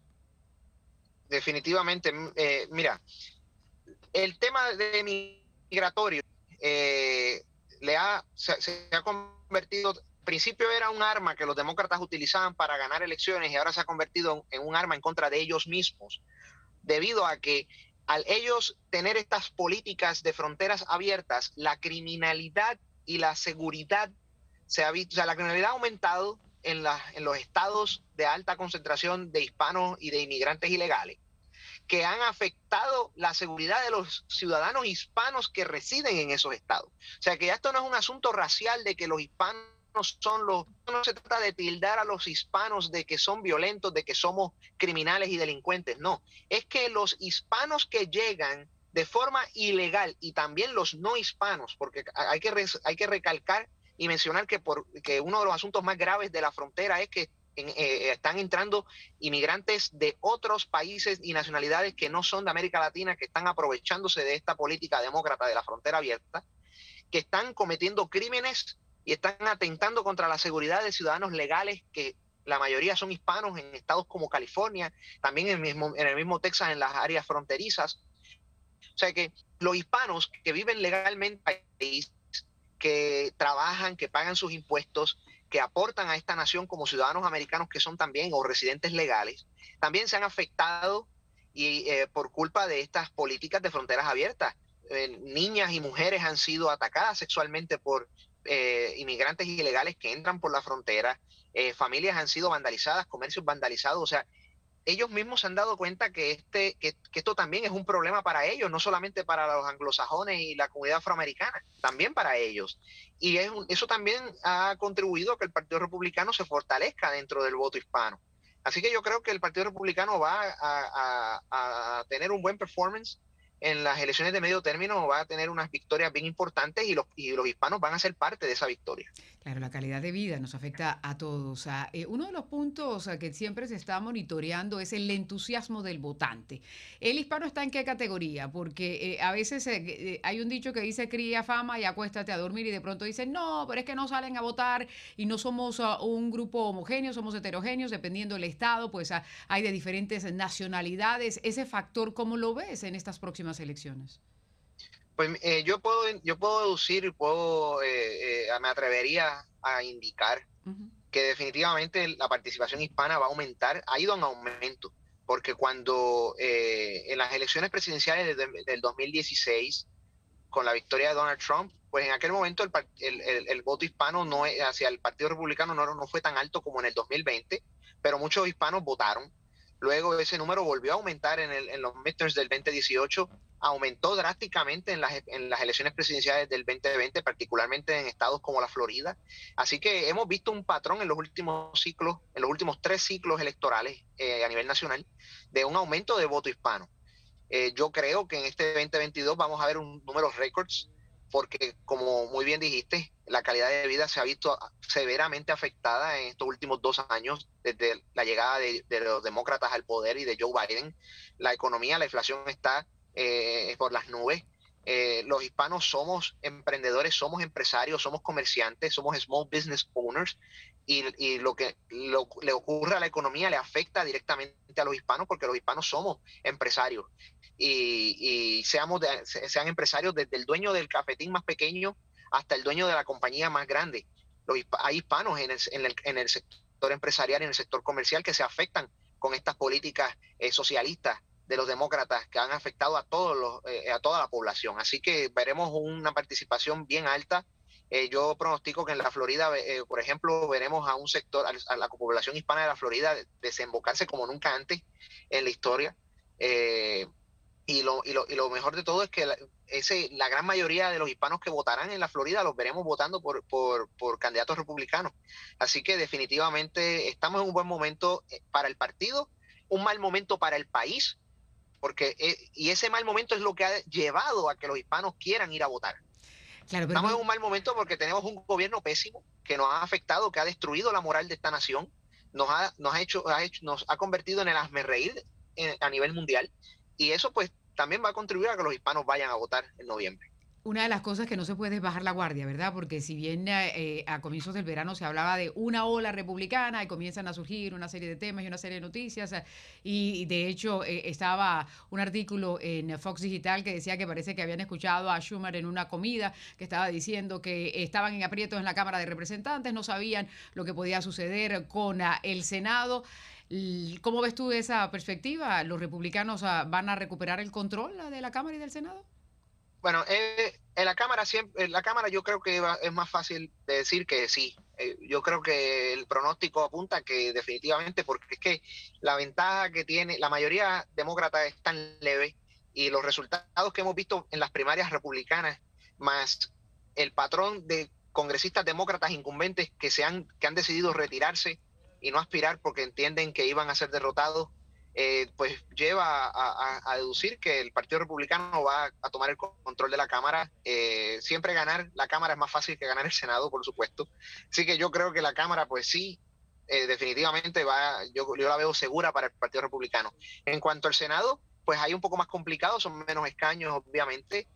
Speaker 23: Definitivamente, eh, mira, el tema de migratorio eh, le ha, se, ha convertido, principio era un arma que los demócratas utilizaban para ganar elecciones y ahora se ha convertido en un arma en contra de ellos mismos, debido a que al ellos tener estas políticas de fronteras abiertas, la criminalidad y la seguridad se ha visto, o sea, la criminalidad ha aumentado en, la, en los estados de alta concentración de hispanos y de inmigrantes ilegales, que han afectado la seguridad de los ciudadanos hispanos que residen en esos estados. O sea, que ya esto no es un asunto racial de que los hispanos son los, no se trata de tildar a los hispanos de que son violentos, de que somos criminales y delincuentes, no, es que los hispanos que llegan de forma ilegal y también los no hispanos, porque hay que, hay que recalcar y mencionar que, por, que uno de los asuntos más graves de la frontera es que eh, están entrando inmigrantes de otros países y nacionalidades que no son de América Latina, que están aprovechándose de esta política demócrata de la frontera abierta, que están cometiendo crímenes y están atentando contra la seguridad de ciudadanos legales que la mayoría son hispanos en estados como California, también en mismo, en el mismo Texas, en las áreas fronterizas. O sea que los hispanos que viven legalmente en el país, que trabajan, que pagan sus impuestos, que aportan a esta nación como ciudadanos americanos que son también o residentes legales, también se han afectado y eh, por culpa de estas políticas de fronteras abiertas. Eh, niñas y mujeres han sido atacadas sexualmente por eh, inmigrantes ilegales que entran por la frontera, familias han sido vandalizadas, comercios vandalizados, o sea, ellos mismos se han dado cuenta que, este, que, esto también es un problema para ellos, no solamente para los anglosajones y la comunidad afroamericana, también para ellos. Y eso también ha contribuido a que el Partido Republicano se fortalezca dentro del voto hispano. Así que yo creo que el Partido Republicano va a, a tener un buen performance en las elecciones de medio término va a tener unas victorias bien importantes y los, y los hispanos van a ser parte de esa victoria.
Speaker 1: Claro, la calidad de vida nos afecta a todos. Eh, uno de los puntos que siempre se está monitoreando es el entusiasmo del votante. ¿El hispano está en qué categoría? Porque eh, a veces eh, hay un dicho que dice cría fama y acuéstate a dormir y de pronto dicen, no, pero es que no salen a votar y no somos uh, un grupo homogéneo, somos heterogéneos, dependiendo del estado, pues uh, hay de diferentes nacionalidades. Ese factor, ¿cómo lo ves en estas próximas elecciones?
Speaker 23: Pues eh, yo puedo yo puedo deducir, puedo eh, eh, me atrevería a indicar que definitivamente la participación hispana va a aumentar, ha ido en aumento, porque cuando en las elecciones presidenciales del, 2016, con la victoria de Donald Trump, pues en aquel momento el, el, voto hispano no hacia el Partido Republicano no, no fue tan alto como en el 2020, pero muchos hispanos votaron. Luego ese número volvió a aumentar en, en los midterms del 2018 aumentó drásticamente en las, en las elecciones presidenciales del 2020, particularmente en estados como la Florida. Así que hemos visto un patrón en los últimos ciclos, en los últimos tres ciclos electorales eh, a nivel nacional, de un aumento de voto hispano. Eh, yo creo que en este 2022 vamos a ver un número récords, porque como muy bien dijiste, la calidad de vida se ha visto severamente afectada en estos últimos dos años desde la llegada de, de los demócratas al poder y de Joe Biden. La economía, la inflación está eh, por las nubes. Eh, los hispanos somos emprendedores, somos empresarios, somos comerciantes, somos small business owners y, lo que le ocurre a la economía le afecta directamente a los hispanos porque los hispanos somos empresarios y, seamos sean empresarios desde el dueño del cafetín más pequeño hasta el dueño de la compañía más grande. Los, hay hispanos en el, sector empresarial y en el sector comercial que se afectan con estas políticas eh, socialistas de los demócratas que han afectado a todos eh, a toda la población. Así que veremos una participación bien alta Eh, yo pronostico que en la Florida, eh, por ejemplo, veremos a un sector, a, la población hispana de la Florida desembocarse como nunca antes en la historia. Eh, y, lo, y, lo, y, lo, mejor de todo es que la, ese, la gran mayoría de los hispanos que votarán en la Florida los veremos votando por, por, por candidatos republicanos. Así que definitivamente estamos en un buen momento para el partido, un mal momento para el país, porque y ese mal momento es lo que ha llevado a que los hispanos quieran ir a votar. Estamos en un mal momento porque tenemos un gobierno pésimo que nos ha afectado, que ha destruido la moral de esta nación, nos ha, nos ha, hecho, ha hecho, nos ha convertido en el asmerreír a nivel mundial y eso pues también va a contribuir a que los hispanos vayan a votar en noviembre
Speaker 1: una de las cosas que no se puede es bajar la guardia, ¿verdad? Porque si bien eh, a comienzos del verano se hablaba de una ola republicana y comienzan a surgir una serie de temas y una serie de noticias, eh, y de hecho eh, estaba un artículo en Fox Digital que decía que parece que habían escuchado a Schumer en una comida que estaba diciendo que estaban en aprietos en la Cámara de Representantes, no sabían lo que podía suceder con ah, el Senado. ¿Cómo ves tú esa perspectiva? ¿Los republicanos ah, van a recuperar el control ah, de la Cámara y del Senado?
Speaker 23: Bueno, eh, en la cámara siempre, en la cámara yo creo que es más fácil de decir que sí. Eh, yo creo que el pronóstico apunta que definitivamente, porque es que la ventaja que tiene la mayoría demócrata es tan leve y los resultados que hemos visto en las primarias republicanas, más el patrón de congresistas demócratas incumbentes que se han que han decidido retirarse y no aspirar porque entienden que iban a ser derrotados eh, pues lleva a, deducir que el Partido Republicano va a tomar el control de la Cámara. Eh, siempre ganar la Cámara es más fácil que ganar el Senado, por supuesto. Así que yo creo que la Cámara, pues sí, eh, definitivamente va, yo, yo la veo segura para el Partido Republicano. En cuanto al Senado, pues hay un poco más complicado, son menos escaños, obviamente.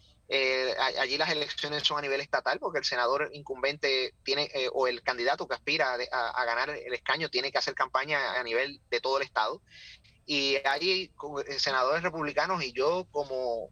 Speaker 23: allí las elecciones son a nivel estatal porque el senador incumbente tiene o el candidato que aspira a, ganar el escaño tiene que hacer campaña a nivel de todo el estado y hay eh, senadores republicanos y yo como,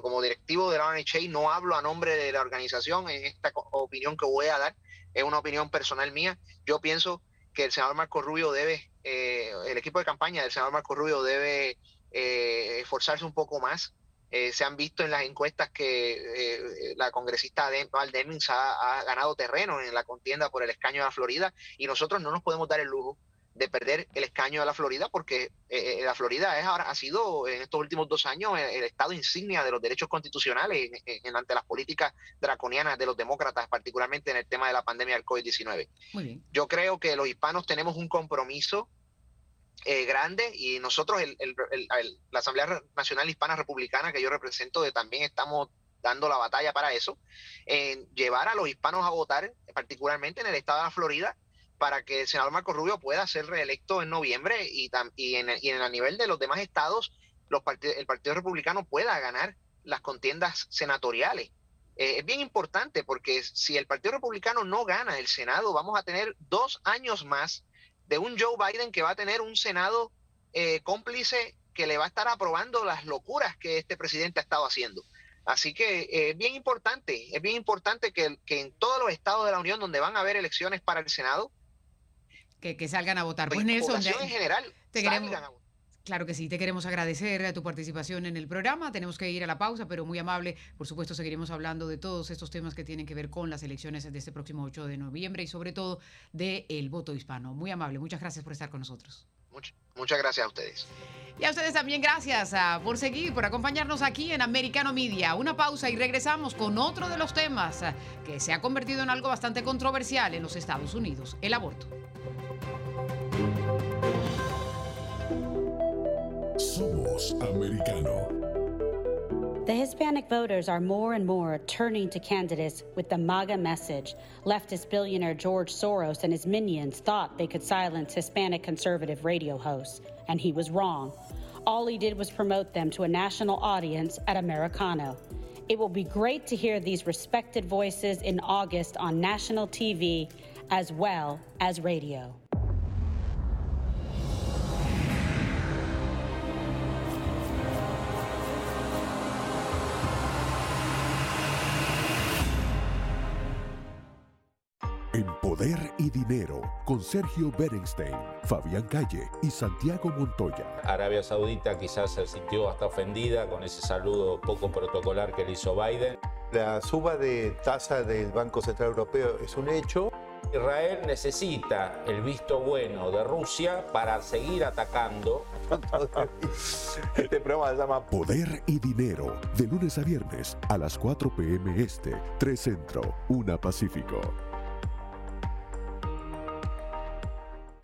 Speaker 23: como directivo de la NHA no hablo a nombre de la organización en esta opinión que voy a dar, es una opinión personal mía. Yo pienso que el senador Marco Rubio debe, eh, el equipo de campaña del senador Marco Rubio debe eh, esforzarse un poco más. se han visto en las encuestas que la congresista Val Demings ha, ha ganado terreno en la contienda por el escaño de la Florida y nosotros no nos podemos dar el lujo de perder el escaño de la Florida, porque eh, eh, la Florida es ahora, ha sido en estos últimos dos años el, estado insignia de los derechos constitucionales en, ante las políticas draconianas de los demócratas, particularmente en el tema de la pandemia del COVID-19. Yo creo que los hispanos tenemos un compromiso eh, grande y nosotros, el, la Asamblea Nacional Hispana Republicana que yo represento, también estamos dando la batalla para eso, en llevar a los hispanos a votar, particularmente en el estado de la Florida, para que el senador Marco Rubio pueda ser reelecto en noviembre y, y, en, y en el nivel de los demás estados, los el Partido Republicano pueda ganar las contiendas senatoriales. Eh, es bien importante porque si el Partido Republicano no gana el Senado, vamos a tener dos años más de un Joe Biden que va a tener un Senado eh, cómplice que le va a estar aprobando las locuras que este presidente ha estado haciendo. Así que eh, es bien importante, es bien importante que, que en todos los estados de la Unión donde van a haber elecciones para el Senado,
Speaker 1: que, salgan a votar.
Speaker 23: Pues, Nelson, en general,
Speaker 1: te queremos, Claro que sí, te queremos agradecer a tu participación en el programa. Tenemos que ir a la pausa, pero muy amable. Por supuesto, seguiremos hablando de todos estos temas que tienen que ver con las elecciones de este próximo 8 de noviembre y sobre todo del voto hispano. Muy amable, muchas gracias por estar con nosotros.
Speaker 23: muchas gracias a ustedes.
Speaker 1: Y a ustedes también gracias ah, por seguir, por acompañarnos aquí en Americano Media. Una pausa y regresamos con otro de los temas ah, que se ha convertido en algo bastante controversial en los Estados Unidos, el aborto.
Speaker 10: Americano.
Speaker 24: The Hispanic voters are more and more turning to candidates with the MAGA message. Leftist billionaire George Soros and his minions thought they could silence Hispanic conservative radio hosts, and he was wrong. All he did was promote them to a national audience at Americano. It will be great to hear these respected voices in August on national TV as well as radio.
Speaker 10: En Poder y Dinero, con Sergio Berenstein, Fabián Calle y Santiago Montoya.
Speaker 16: Arabia Saudita quizás se sintió hasta ofendida con ese saludo poco protocolar que le hizo Biden.
Speaker 17: La suba de tasa del Banco Central Europeo es un hecho.
Speaker 16: Israel necesita el visto bueno de Rusia para seguir atacando. *laughs*
Speaker 17: Este programa se llama
Speaker 10: Poder y Dinero, de lunes a viernes a las 4 p.m. Este, 3 Centro, 1 Pacífico.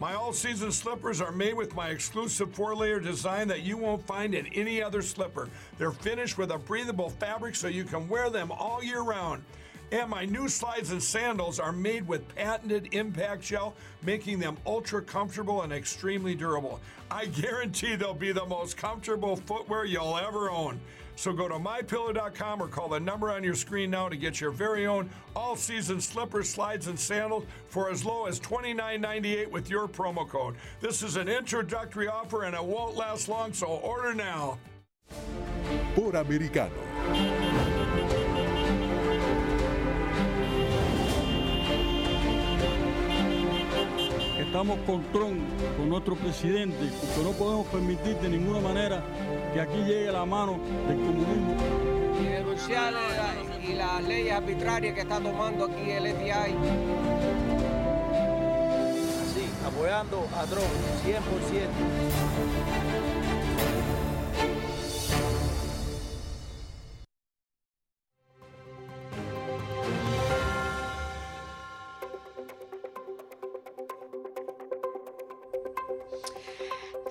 Speaker 15: My all season slippers are made with my exclusive four layer design that you won't find in any other slipper. They're finished with a breathable fabric so you can wear them all year round. And my new slides and sandals are made with patented impact gel, making them ultra comfortable and extremely durable. I guarantee they'll be the most comfortable footwear you'll ever own. So go to mypillow.com or call the number on your screen now to get your very own all season slippers, slides, and sandals for as low as $29.98 with your promo code. This is an introductory offer and it won't last long, so order now.
Speaker 10: Por Americano.
Speaker 25: Estamos con Trump, con nuestro presidente, porque no podemos permitir de ninguna manera que aquí llegue la mano del comunismo.
Speaker 26: Y denunciar la- y las leyes arbitrarias que está tomando aquí el FBI.
Speaker 13: Sí, apoyando a Trump, 100%.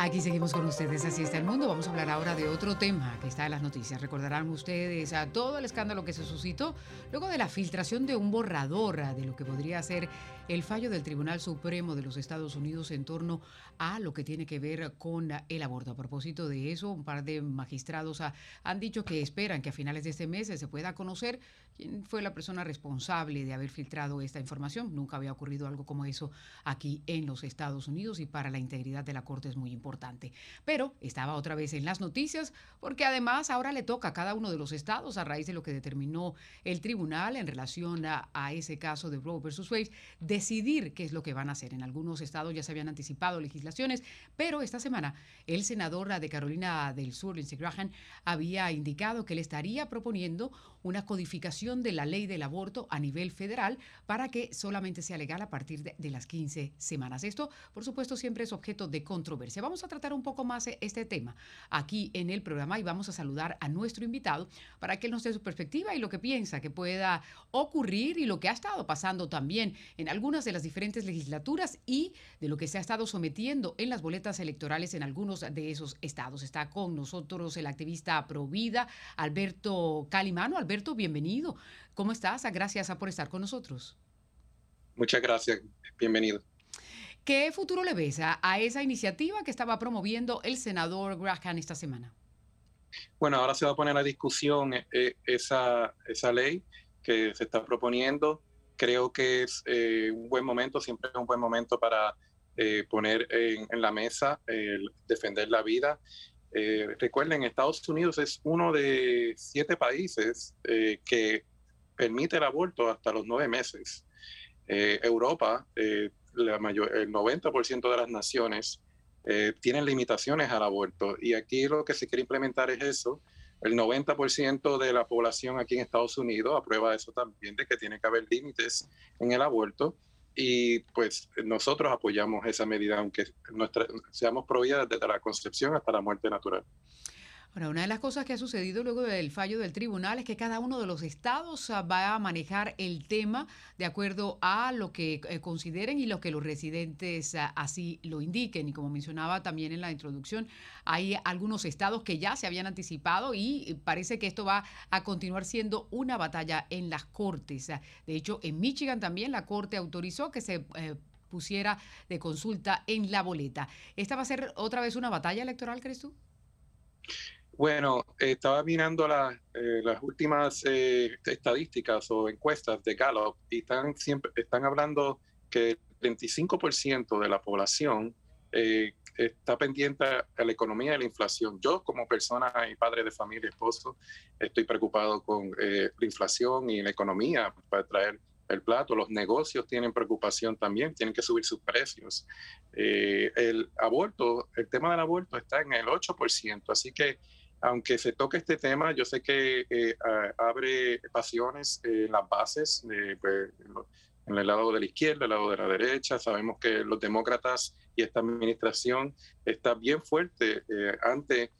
Speaker 1: Aquí seguimos con ustedes, así está el mundo. Vamos a hablar ahora de otro tema que está en las noticias. Recordarán ustedes a todo el escándalo que se suscitó luego de la filtración de un borrador de lo que podría ser el fallo del Tribunal Supremo de los Estados Unidos en torno a lo que tiene que ver con el aborto. A propósito de eso, un par de magistrados han dicho que esperan que a finales de este mes se pueda conocer quién fue la persona responsable de haber filtrado esta información. Nunca había ocurrido algo como eso aquí en los Estados Unidos y para la integridad de la Corte es muy importante. Pero estaba otra vez en las noticias porque además ahora le toca a cada uno de los estados a raíz de lo que determinó el tribunal en relación a, a ese caso de Roe versus Wade decidir qué es lo que van a hacer. En algunos estados ya se habían anticipado legislaciones, pero esta semana el senador de Carolina del Sur, Lindsey Graham, había indicado que le estaría proponiendo una codificación de la ley del aborto a nivel federal para que solamente sea legal a partir de, las 15 semanas. Esto, por supuesto, siempre es objeto de controversia. Vamos a tratar un poco más este tema aquí en el programa y vamos a saludar a nuestro invitado para que él nos dé su perspectiva y lo que piensa que pueda ocurrir y lo que ha estado pasando también en algunas de las diferentes legislaturas y de lo que se ha estado sometiendo en las boletas electorales en algunos de esos estados. Está con nosotros el activista Provida, Alberto Calimano. Bienvenido. ¿Cómo estás? Gracias por estar con nosotros.
Speaker 27: Muchas gracias. Bienvenido.
Speaker 1: ¿Qué futuro le ves a, a esa iniciativa que estaba promoviendo el senador Graham esta semana?
Speaker 27: Bueno, ahora se va a poner a discusión eh, esa, esa ley que se está proponiendo. Creo que es eh, un buen momento, siempre es un buen momento para eh, poner en, en, la mesa el defender la vida. Eh, recuerden, Estados Unidos es uno de siete países eh, que permite el aborto hasta los nueve meses. Eh, Europa, la mayor, el 90% de las naciones tienen limitaciones al aborto y aquí lo que se quiere implementar es eso. El 90% de la población aquí en Estados Unidos aprueba eso también, de que tiene que haber límites en el aborto y pues nosotros apoyamos esa medida, aunque nuestra, seamos prohibidas desde la concepción hasta la muerte natural.
Speaker 1: Ahora, una de las cosas que ha sucedido luego del fallo del tribunal es que cada uno de los estados ah, va a manejar el tema de acuerdo a lo que eh, consideren y lo que los residentes ah, así lo indiquen. Y como mencionaba también en la introducción, hay algunos estados que ya se habían anticipado y parece que esto va a continuar siendo una batalla en las cortes. Ah, De hecho, en Michigan también la corte autorizó que se eh, pusiera de consulta en la boleta. ¿Esta va a ser otra vez una batalla electoral, crees tú?
Speaker 27: Bueno, estaba mirando la, eh, las últimas eh, estadísticas o encuestas de Gallup y están siempre están hablando que 25% de la población eh, está pendiente a la economía y la inflación. Yo como persona y padre de familia, esposo, estoy preocupado con eh, la inflación y la economía para traer el plato. Los negocios tienen preocupación también, tienen que subir sus precios. Eh, el aborto, el tema del aborto está en el 8%, así que aunque se toque este tema, yo sé que abre pasiones en las bases de, pues, en el lado de la izquierda, el lado de la derecha. Sabemos que los demócratas y esta administración está bien fuerte. Eh, ante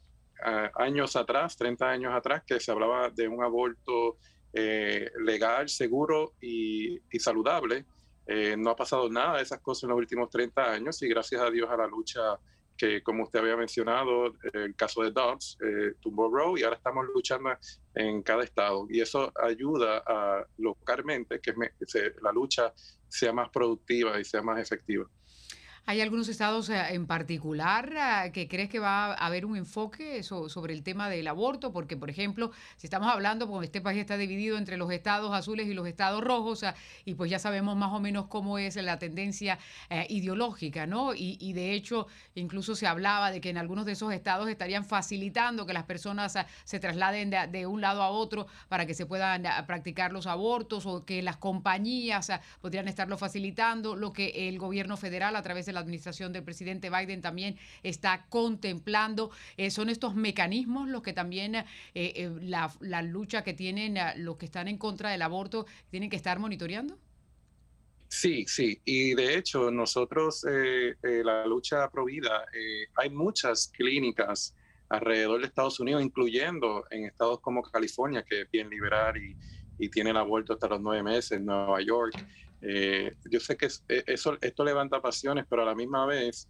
Speaker 27: años atrás, 30 años atrás, que se hablaba de un aborto eh, legal, seguro y, saludable. Eh, no ha pasado nada de esas cosas en los últimos 30 años y gracias a Dios a la lucha que como usted había mencionado, el caso de Dobbs eh, tumbó y ahora estamos luchando en cada estado. Y eso ayuda a localmente que la lucha sea más productiva y sea más efectiva.
Speaker 1: ¿Hay algunos estados eh, en particular eh, que crees que va a haber un enfoque sobre el tema del aborto? Porque, por ejemplo, si estamos hablando, pues este país está dividido entre los estados azules y los estados rojos, y pues ya sabemos más o menos cómo es la tendencia eh, ideológica, ¿no? Y, de hecho, incluso se hablaba de que en algunos de esos estados estarían facilitando que las personas se trasladen de, un lado a otro para que se puedan practicar los abortos o que las compañías podrían estarlo facilitando, lo que el gobierno federal a través de la administración del presidente Biden también está contemplando. Eh, son estos mecanismos los que también eh, eh, la, lucha que tienen los que están en contra del aborto tienen que estar monitoreando.
Speaker 27: Sí, sí, y de hecho nosotros, la lucha provida, hay muchas clínicas alrededor de Estados Unidos, incluyendo en estados como California, que es bien liberal y, y tiene el aborto hasta los nueve meses, Nueva York. Eh, yo sé que e, eso, esto levanta pasiones, pero a la misma vez,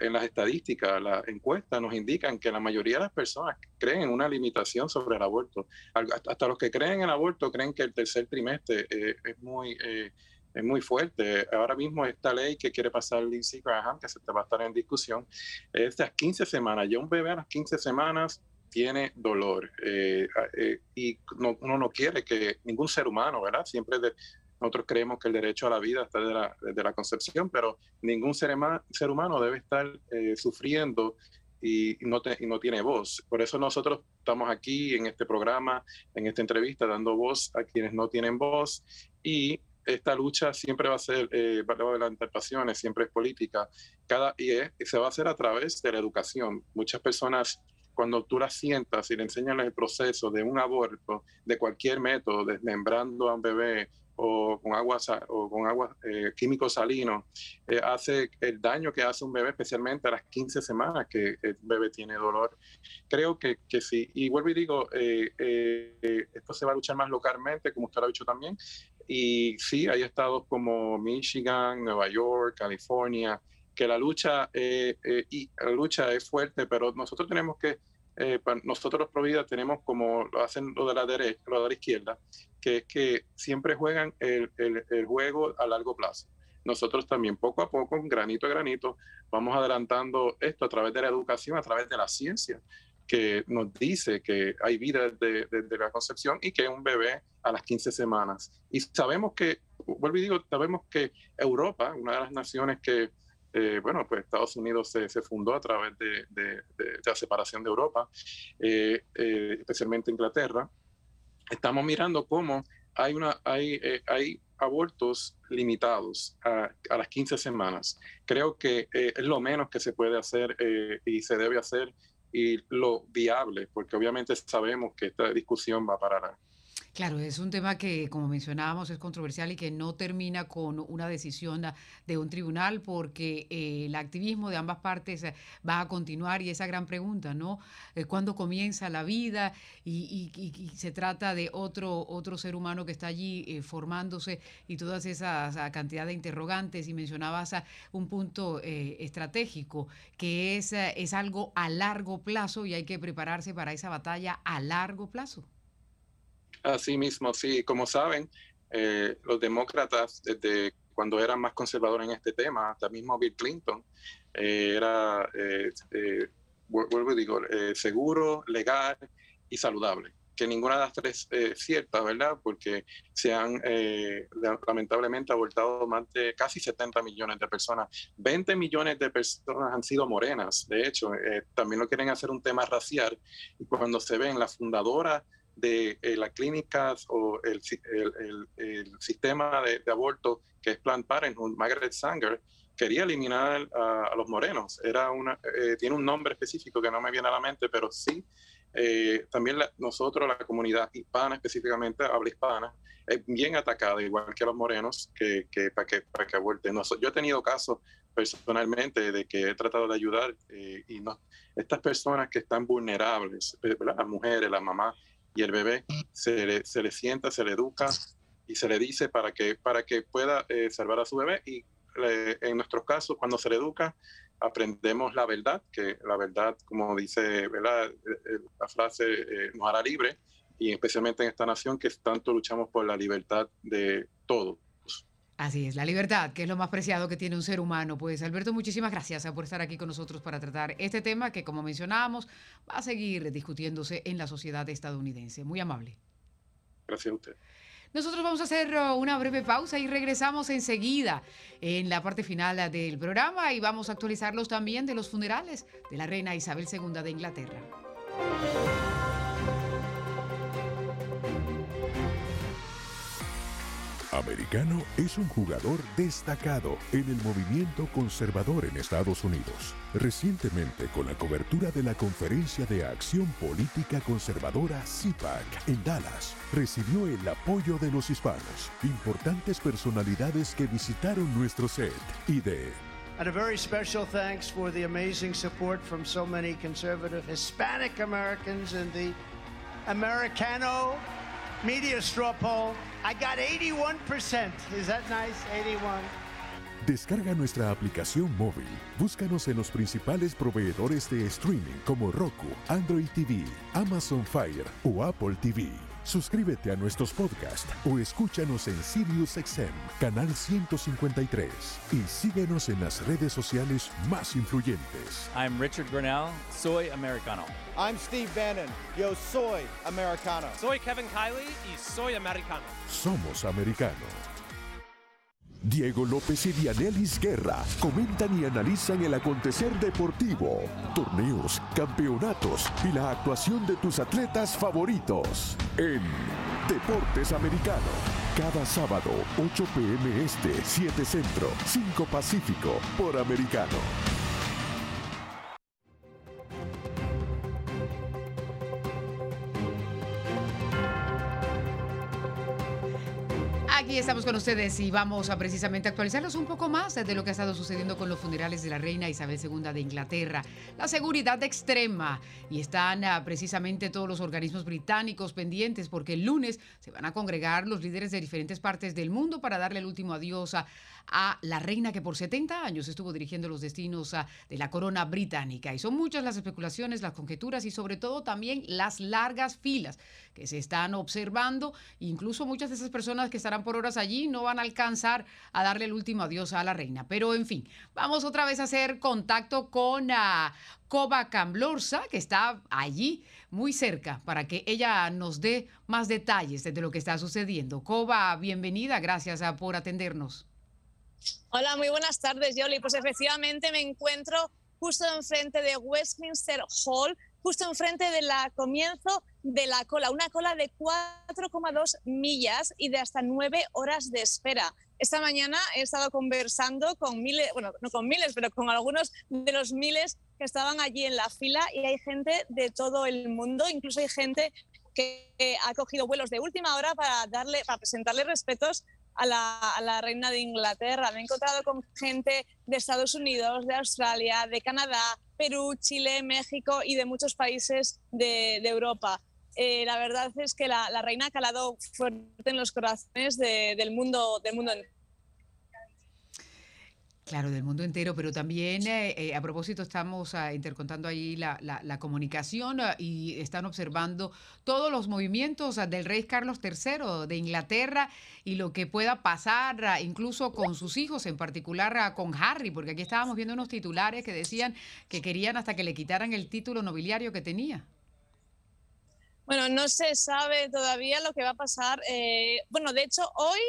Speaker 27: en las estadísticas, las encuestas nos indican que la mayoría de las personas creen en una limitación sobre el aborto. Hasta los que creen en el aborto creen que el tercer trimestre eh, es muy... Eh, es muy fuerte. Ahora mismo esta ley que quiere pasar Lindsey Graham, que se te va a estar en discusión, es de las 15 semanas. Ya un bebé a las 15 semanas tiene dolor y uno no quiere que ningún ser humano, ¿verdad? Siempre nosotros creemos que el derecho a la vida está desde la, desde la concepción, pero ningún ser, ser humano debe estar eh, sufriendo y no, y no tiene voz. Por eso nosotros estamos aquí en este programa, en esta entrevista, dando voz a quienes no tienen voz y esta lucha siempre va a ser, eh, va a levantar pasiones, siempre es política, cada, y, se va a hacer a través de la educación. Muchas personas, cuando tú las sientas y le enseñas el proceso de un aborto, de cualquier método, desmembrando a un bebé, o con agua, o con agua eh, químico salino, eh, hace el daño que hace un bebé, especialmente a las 15 semanas que el bebé tiene dolor. Creo que, que sí. Y vuelvo y digo, eh, esto se va a luchar más localmente, como usted lo ha dicho también. Y sí, hay estados como Michigan, Nueva York, California, que la lucha, y la lucha es fuerte, pero nosotros tenemos que eh, nosotros los Provida tenemos como lo hacen lo de la derecha, lo de la izquierda, que es que siempre juegan el, el, juego a largo plazo. Nosotros también poco a poco, granito a granito, vamos adelantando esto a través de la educación, a través de la ciencia, que nos dice que hay vida desde, desde la concepción y que un bebé a las 15 semanas. Y sabemos que, vuelvo y digo, sabemos que Europa, una de las naciones que eh, bueno, pues Estados Unidos se, fundó a través de, la separación de Europa, eh, eh, especialmente Inglaterra. Estamos mirando cómo hay, abortos limitados a, a, las 15 semanas. Creo que es lo menos que se puede hacer y se debe hacer y lo viable, porque obviamente sabemos que esta discusión va a parar
Speaker 1: Claro, es un tema que, como mencionábamos, es controversial y que no termina con una decisión de un tribunal porque eh, el activismo de ambas partes eh, va a continuar y esa gran pregunta, ¿no? Eh, ¿Cuándo comienza la vida? Y, se trata de otro, otro ser humano que está allí formándose y todas esas cantidad de interrogantes y mencionabas un punto estratégico que es, es algo a largo plazo y hay que prepararse para esa batalla a largo plazo.
Speaker 27: Así mismo, sí. Como saben, eh, los demócratas, desde cuando eran más conservadores en este tema, hasta mismo Bill Clinton, eh, era, eh, vuelvo y digo, seguro, legal y saludable. que ninguna de las tres es cierta, ¿verdad? Porque se han eh, lamentablemente abortado más de casi 70 millones de personas. 20 millones de personas han sido morenas, de hecho, eh, también lo quieren hacer un tema racial. Y cuando se ven las fundadoras de eh, las clínicas o el, sistema de, aborto que es Planned Parenthood, Margaret Sanger, quería eliminar a, los morenos. Era una, tiene un nombre específico que no me viene a la mente, pero sí eh, también nosotros, la comunidad hispana específicamente, habla hispana, es bien atacada, igual que los morenos, que, para que, para que aborten. yo he tenido casos personalmente de que he tratado de ayudar eh, y no, estas personas que están vulnerables, eh, las mujeres, la mamá y el bebé, se le, se le sienta, se le educa y se le dice para que, para que pueda salvar a su bebé y en nuestros casos, cuando se le educa, aprendemos la verdad, que la verdad, como dice. Eh, eh, la frase, eh, nos hará libre, y especialmente en esta nación que tanto luchamos por la libertad de todo.
Speaker 1: Así es, la libertad, que es lo más preciado que tiene un ser humano. Pues Alberto, muchísimas gracias por estar aquí con nosotros para tratar este tema que, como mencionábamos, va a seguir discutiéndose en la sociedad estadounidense. Muy amable.
Speaker 27: Gracias a usted.
Speaker 1: Nosotros vamos a hacer uh, una breve pausa y regresamos enseguida en la parte final del programa y vamos a actualizarlos también de los funerales de la reina Isabel II de Inglaterra.
Speaker 10: Americano es un jugador destacado en el movimiento conservador en Estados Unidos. Recientemente, con la cobertura de la Conferencia de Acción Política Conservadora CIPAC en Dallas, recibió el apoyo de los hispanos, importantes personalidades que visitaron nuestro set y de
Speaker 11: And a very special thanks for the amazing support from so many conservative Hispanic Americans in the Americano media straw poll. I got 81%. Is that nice? 81.
Speaker 10: Descarga nuestra aplicación móvil. Búscanos en los principales proveedores de streaming como Roku, Android TV, Amazon Fire o Apple TV. Suscríbete a nuestros podcasts o escúchanos en SiriusXM, canal 153. Y síguenos en las redes sociales más influyentes.
Speaker 12: I'm Richard Grinnell, soy americano.
Speaker 13: I'm Steve Bannon, yo soy americano.
Speaker 14: Soy Kevin Kiley y soy americano.
Speaker 10: Somos americanos. Diego López y Dianelis Guerra comentan y analizan el acontecer deportivo, torneos, campeonatos y la actuación de tus atletas favoritos en Deportes Americano. Cada sábado, 8 pm este, 7 centro, 5 pacífico, por Americano.
Speaker 1: Aquí estamos con ustedes y vamos a precisamente actualizarlos un poco más de lo que ha estado sucediendo con los funerales de la reina Isabel II de Inglaterra. La seguridad extrema y están ah, precisamente todos los organismos británicos pendientes porque el lunes se van a congregar los líderes de diferentes partes del mundo para darle el último adiós a, la reina que por 70 años estuvo dirigiendo los destinos ah, de la corona británica. Y son muchas las especulaciones, las conjeturas y sobre todo también las largas filas que se están observando. Incluso muchas de esas personas que estarán por horas allí no van a alcanzar a darle el último adiós a la reina. Pero en fin, vamos otra vez a hacer contacto con uh, Koba Camblorza, que está allí muy cerca, para que ella nos dé más detalles de lo que está sucediendo. Koba, bienvenida, gracias ah, por atendernos.
Speaker 28: Hola, muy buenas tardes, Yoli. Pues efectivamente me encuentro justo enfrente de Westminster Hall, justo enfrente del comienzo de la cola, una cola de 4,2 millas y de hasta 9 horas de espera. Esta mañana he estado conversando con miles, bueno, no con miles, pero con algunos de los miles que estaban allí en la fila y hay gente de todo el mundo, incluso hay gente que ha cogido vuelos de última hora para darle, para presentarle respetos a la, reina de Inglaterra. Me he encontrado con gente de Estados Unidos, de Australia, de Canadá, Perú, Chile, México y de muchos países de, Europa. Eh, la verdad es que la, reina ha calado fuerte en los corazones del, mundo, del mundo entero.
Speaker 1: Claro, del mundo entero, pero también eh, eh, a propósito estamos ah, intercontando ahí la, comunicación ah, y están observando todos los movimientos ah, del rey Carlos III de Inglaterra y lo que pueda pasar incluso con sus hijos, en particular con Harry, porque aquí estábamos viendo unos titulares que decían que querían hasta que le quitaran el título nobiliario que tenía.
Speaker 28: Bueno, no se sabe todavía lo que va a pasar. Eh, bueno, de hecho, hoy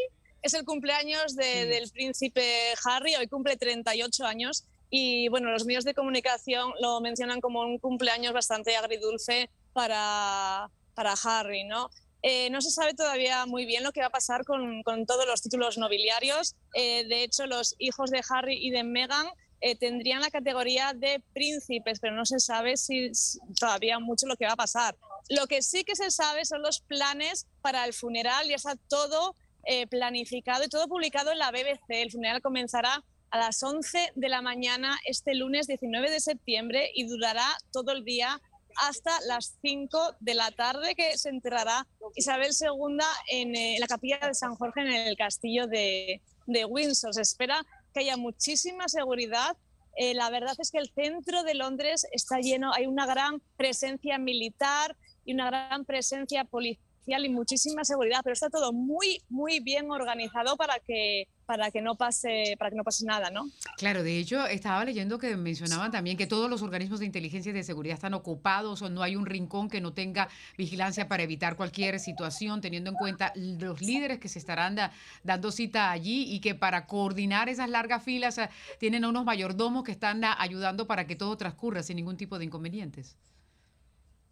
Speaker 28: es el cumpleaños del príncipe Harry, hoy cumple 38 años. Y bueno, los medios de comunicación lo mencionan como un cumpleaños bastante agridulce para, para Harry, ¿no? Eh, no se sabe todavía muy bien lo que va a pasar con, con todos los títulos nobiliarios. Eh, de hecho, los hijos de Harry y de Meghan eh, tendrían la categoría de príncipes, pero no se sabe si todavía mucho lo que va a pasar. Lo que sí que se sabe son los planes para el funeral, ya está todo eh, planificado y todo publicado en la BBC. El funeral comenzará a las 11 de la mañana este lunes 19 de septiembre y durará todo el día hasta las 5 de la tarde que se enterrará Isabel II en, eh, la capilla de San Jorge en el castillo de, de Windsor. Se espera que haya muchísima seguridad. Eh, la verdad es que el centro de Londres está lleno, hay una gran presencia militar y una gran presencia policial y muchísima seguridad, pero está todo muy, muy bien organizado para que, para que, no, pase, para que no pase nada, ¿no?
Speaker 1: Claro, de hecho, estaba leyendo que mencionaban también que todos los organismos de inteligencia y de seguridad están ocupados o no hay un rincón que no tenga vigilancia para evitar cualquier situación, teniendo en cuenta los líderes que se estarán dando cita allí y que para coordinar esas largas filas eh, tienen a unos mayordomos que están ayudando para que todo transcurra sin ningún tipo de inconvenientes.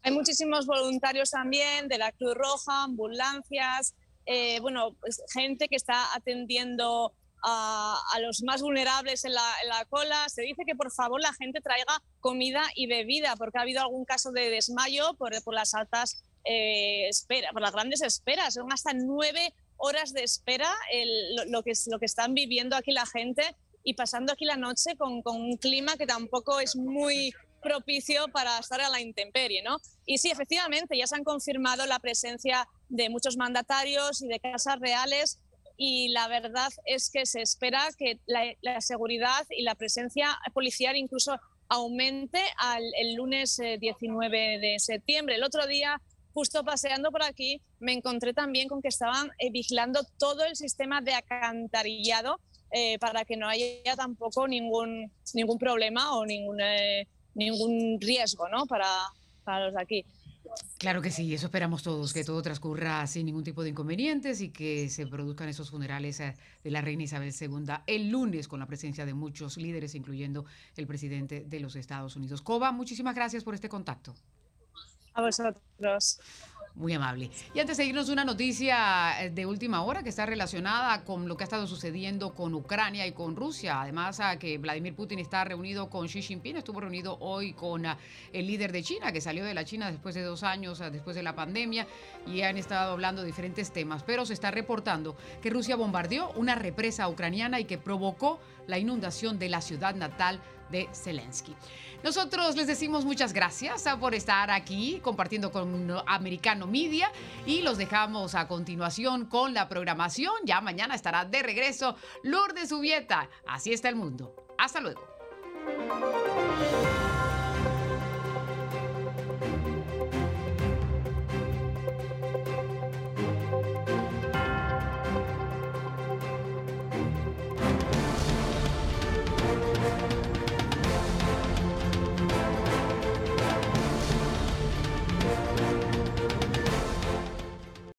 Speaker 28: Hay muchísimos voluntarios también de la Cruz Roja, ambulancias, eh, bueno, pues gente que está atendiendo a, los más vulnerables en la, cola. Se dice que por favor la gente traiga comida y bebida, porque ha habido algún caso de desmayo por, las altas eh, esperas, por las grandes esperas. Son hasta nueve horas de espera lo, que, lo que están viviendo aquí la gente y pasando aquí la noche con, con un clima que tampoco es muy propicio para estar a la intemperie, ¿no? Y sí, efectivamente, ya se han confirmado la presencia de muchos mandatarios y de casas reales y la verdad es que se espera que la, seguridad y la presencia policial incluso aumente al, el lunes 19 eh, de septiembre. El otro día, justo paseando por aquí, me encontré también con que estaban eh, vigilando todo el sistema de acantarillado eh, para que no haya tampoco ningún, ningún problema o ningún ningún riesgo ¿no? para, para los de aquí.
Speaker 1: Claro que sí, eso esperamos todos, que todo transcurra sin ningún tipo de inconvenientes y que se produzcan esos funerales eh, de la reina Isabel II el lunes con la presencia de muchos líderes, incluyendo el presidente de los Estados Unidos. Coba, muchísimas gracias por este contacto.
Speaker 28: A vosotros.
Speaker 1: Muy amable. Y antes de irnos, una noticia eh, de última hora que está relacionada con lo que ha estado sucediendo con Ucrania y con Rusia. Además, a que Vladimir Putin está reunido con Xi Jinping, estuvo reunido hoy con ah, el líder de China, que salió de la China después de dos años, ah, después de la pandemia, y han estado hablando de diferentes temas. Pero se está reportando que Rusia bombardeó una represa ucraniana y que provocó la inundación de la ciudad natal de Zelensky. Nosotros les decimos muchas gracias ah, por estar aquí compartiendo con Americano Media y los dejamos a continuación con la programación. Ya mañana estará de regreso Lourdes Ubieta. Así está el mundo. Hasta luego.